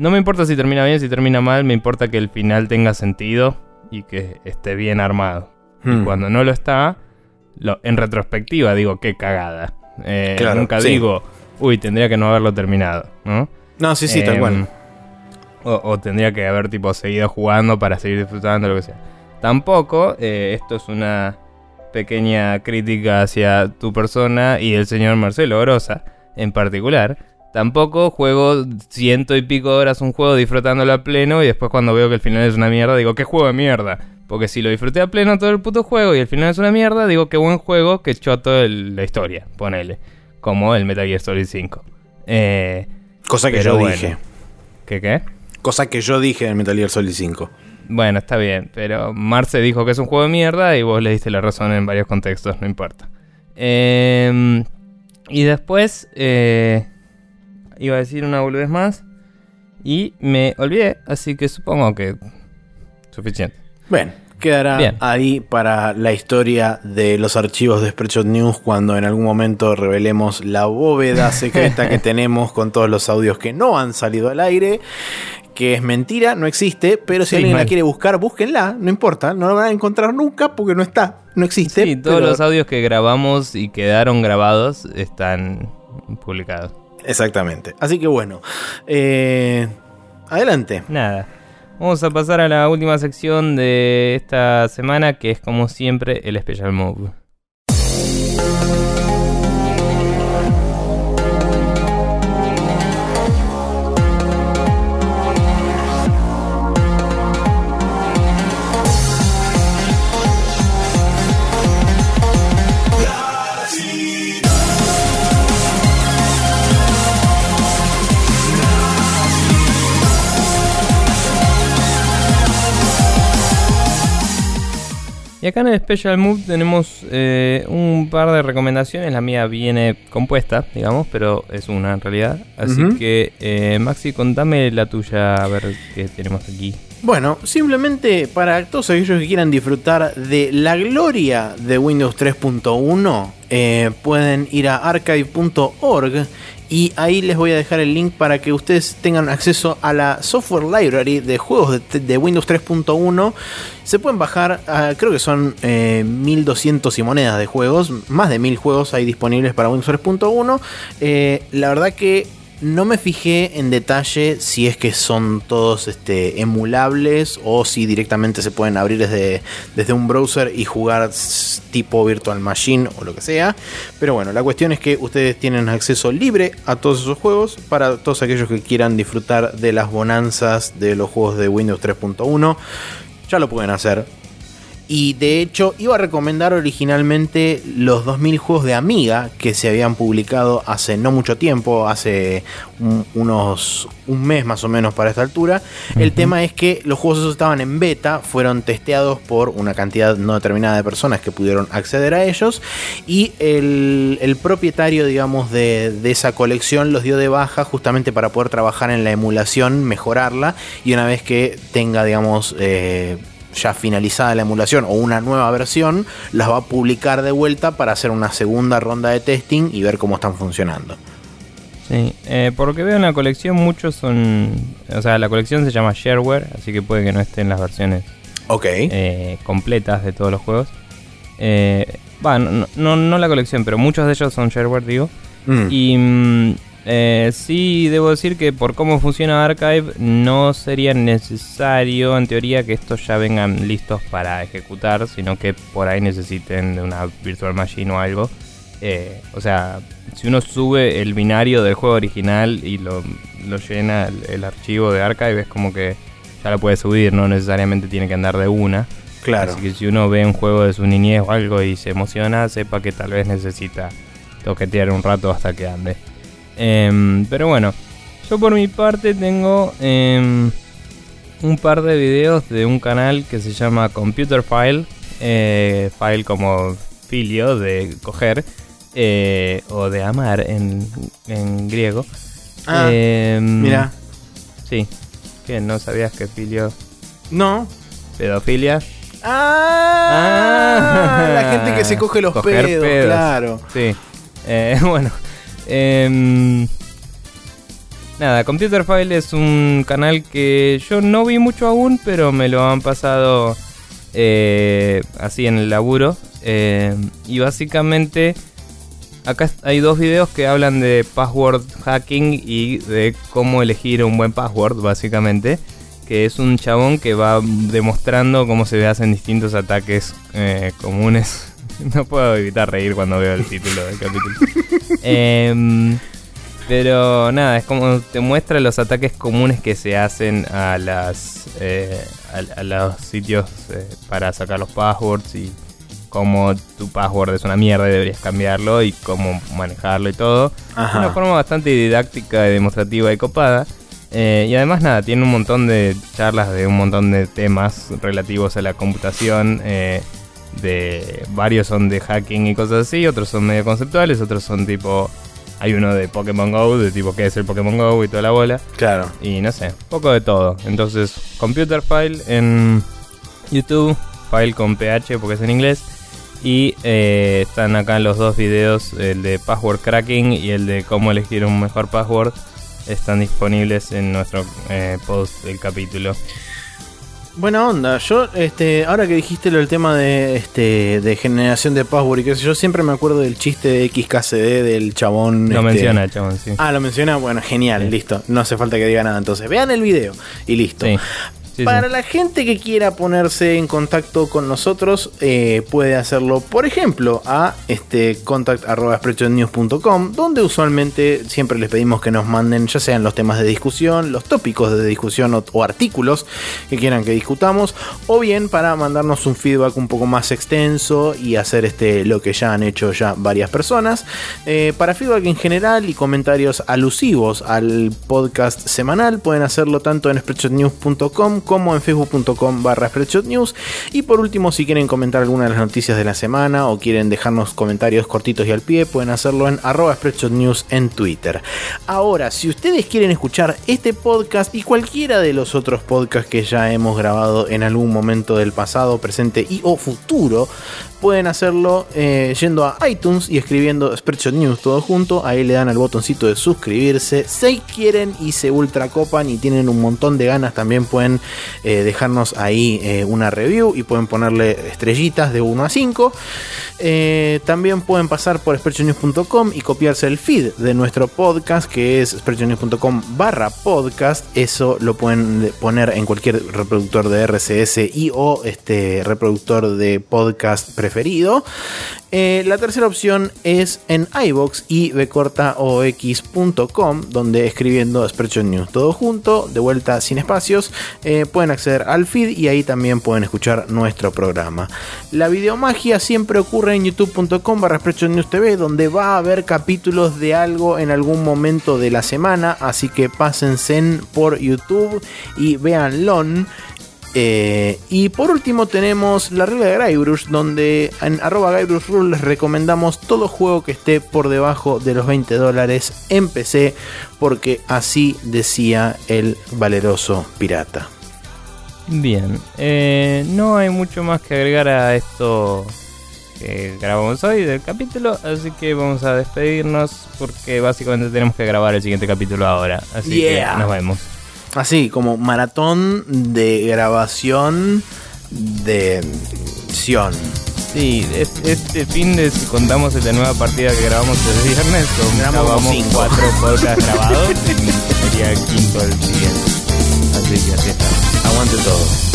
No me importa si termina bien, si termina mal, me importa que el final tenga sentido y que esté bien armado. Y Mm. cuando no lo está, lo- en retrospectiva digo, qué cagada. Eh, Claro, nunca sí. digo, uy, tendría que no haberlo terminado, ¿no? No, sí, sí, tal Em, cual. O, o tendría que haber tipo seguido jugando para seguir disfrutando, lo que sea. Tampoco, eh, esto es una pequeña crítica hacia tu persona y el señor Marcelo Orosa en particular. Tampoco juego ciento y pico de horas un juego disfrutándolo a pleno y después cuando veo que el final es una mierda digo, ¿qué juego de mierda? Porque si lo disfruté a pleno todo el puto juego y el final es una mierda, digo, qué buen juego, que choto el, la historia, ponele. Como el Metal Gear Solid 5. Eh, Cosa que yo bueno. dije. ¿Qué qué? Cosa que yo dije en Metal Gear Solid 5. Bueno, está bien, pero Marce dijo que es un juego de mierda y vos le diste la razón en varios contextos, no importa. Eh, y después eh, iba a decir una boludez más y me olvidé, así que supongo que suficiente. Bien, quedará Bien. ahí para la historia de los archivos de Spreadshot News cuando en algún momento revelemos la bóveda secreta que tenemos con todos los audios que no han salido al aire. Que es mentira, no existe, pero si Sí, alguien la quiere buscar, búsquenla, no importa, no la van a encontrar nunca porque no está, no existe. Sí, todos pero- los audios que grabamos y quedaron grabados están publicados. Exactamente. Así que bueno, eh, adelante. Nada. Vamos a pasar a la última sección de esta semana, que es como siempre el Special Move. Y acá en el Special Move tenemos eh, un par de recomendaciones. La mía viene compuesta, digamos, pero es una en realidad. Así que, eh, Maxi, contame la tuya, a ver qué tenemos aquí. Bueno, simplemente para todos aquellos que quieran disfrutar de la gloria de Windows 3.1, eh, pueden ir a archive.org y ahí les voy a dejar el link para que ustedes tengan acceso a la software library de juegos de, Windows 3.1. Se pueden bajar, ah, creo que son eh, 1200 y monedas de juegos, más de 1000 juegos hay disponibles para Windows 3.1. Eh, la verdad que no me fijé en detalle si es que son todos este, emulables o si directamente se pueden abrir desde, desde un browser y jugar tipo Virtual Machine o lo que sea. Pero bueno, la cuestión es que ustedes tienen acceso libre a todos esos juegos para todos aquellos que quieran disfrutar de las bonanzas de los juegos de Windows 3.1. Ya lo pueden hacer. Y de hecho iba a recomendar originalmente los 2000 juegos de Amiga que se habían publicado hace no mucho tiempo, hace un- unos un mes más o menos para esta altura. El tema es que los juegos esos estaban en beta, fueron testeados por una cantidad no determinada de personas que pudieron acceder a ellos y el, el propietario digamos de, de esa colección los dio de baja justamente para poder trabajar en la emulación, mejorarla y una vez que tenga digamos... eh, ya finalizada la emulación o una nueva versión, las va a publicar de vuelta para hacer una segunda ronda de testing y ver cómo están funcionando. Sí, eh, por lo que veo en la colección, muchos son. O sea, la colección se llama Shareware, así que puede que no estén las versiones Ok. eh, completas de todos los juegos. Eh, no, no la colección, pero muchos de ellos son Shareware, digo. Mm. Y mm, eh, sí, debo decir que por cómo funciona Archive, no sería necesario, en teoría, que estos ya vengan listos para ejecutar, sino que por ahí necesiten de una Virtual Machine o algo. Eh, o sea, si uno sube el binario del juego original y lo, lo llena el, el archivo de Archive, es como que ya lo puede subir, no necesariamente tiene que andar de una. claro. Así que si uno ve un juego de su niñez o algo y se emociona, sepa que tal vez necesita toquetear un rato hasta que ande. Em, pero bueno, yo por mi parte tengo em, un par de videos de un canal que se llama Computer File. eh, file como filio de coger eh, o de amar en, en griego. Ah, Em, Mira. Sí, que no sabías que filio No. pedofilia. Ah, la gente que se coge los pedos. claro. Sí. Eh, bueno. Em, nada, Computer File es un canal que yo no vi mucho aún, pero me lo han pasado eh, así en el laburo. Eh, y básicamente acá hay dos videos que hablan de password hacking y de cómo elegir un buen password, básicamente. Que es un chabón que va demostrando cómo se hacen distintos ataques eh, comunes. No puedo evitar reír cuando veo el título del capítulo. Em, Pero nada, es como te muestra los ataques comunes que se hacen a las eh, a, los sitios eh, para sacar los passwords y cómo tu password es una mierda y deberías cambiarlo y cómo manejarlo y todo. De una forma bastante didáctica y demostrativa y copada. Eh, y además nada, tiene un montón de charlas de un montón de temas relativos a la computación. De varios son de hacking y cosas así, otros son medio conceptuales, otros son tipo hay uno de Pokémon Go, de tipo qué es el Pokémon Go y toda la bola. Claro. Y no sé, poco de todo. Entonces, Computer File en YouTube, File con PH porque es en inglés. Y eh, están acá los dos videos, el de password cracking y el de cómo elegir un mejor password. Están disponibles en nuestro eh, post del capítulo. Buena onda. Yo, este, ahora que dijiste lo del tema de, este, de generación de password y qué sé yo, siempre me acuerdo del chiste de XKCD del chabón. Lo este, menciona el chabón, sí. Ah, lo menciona. Bueno, genial, listo. No hace falta que diga nada. Entonces, vean el video y listo. Sí. Para la gente que quiera ponerse en contacto con nosotros, eh, puede hacerlo, por ejemplo, a este donde usualmente siempre les pedimos que nos manden, ya sean los temas de discusión, los tópicos de discusión o, artículos que quieran que discutamos, o bien para mandarnos un feedback un poco más extenso y hacer este, lo que ya han hecho ya varias personas. Eh, para feedback en general y comentarios alusivos al podcast semanal, pueden hacerlo tanto en spreadshotnews.com como en facebook.com barra News. Y por último, si quieren comentar alguna de las noticias de la semana o quieren dejarnos comentarios cortitos y al pie, pueden hacerlo en arroba News en Twitter. Ahora, si ustedes quieren escuchar este podcast y cualquiera de los otros podcasts que ya hemos grabado en algún momento del pasado, presente y o futuro, pueden hacerlo eh, yendo a iTunes y escribiendo Spreadshot News todo junto. Ahí le dan al botoncito de suscribirse. Si quieren y se ultra copan y tienen un montón de ganas, también pueden eh, dejarnos ahí eh, una review y pueden ponerle estrellitas de 1 a 5. también pueden pasar por spreadshotnews.com y copiarse el feed de nuestro podcast que es spreadshotnews.com barra podcast. Eso lo pueden poner en cualquier reproductor de RCS y o este reproductor de podcast preferido. Eh, la tercera opción es en iBox y bcortaox.com, donde escribiendo Spreadshot News todo junto, de vuelta sin espacios, eh, pueden acceder al feed y ahí también pueden escuchar nuestro programa. La videomagia siempre ocurre en youtube.com barra News TV, donde va a haber capítulos de algo en algún momento de la semana, así que pásense por YouTube y véanlo. Eh, y por último tenemos la regla de Guybrush, donde en arroba Rule les recomendamos todo juego que esté por debajo de los 20 dólares en PC, porque así decía el valeroso pirata. Bien, eh, no hay mucho más que agregar a esto que grabamos hoy del capítulo, así que vamos a despedirnos porque básicamente tenemos que grabar el siguiente capítulo ahora, así que nos vemos. Así, como maratón de grabación de Sion. Sí, este fin de si contamos la nueva partida que grabamos el viernes, grabamos cuatro podcasts grabados y sería el quinto el siguiente. Así que así está. Aguante todo.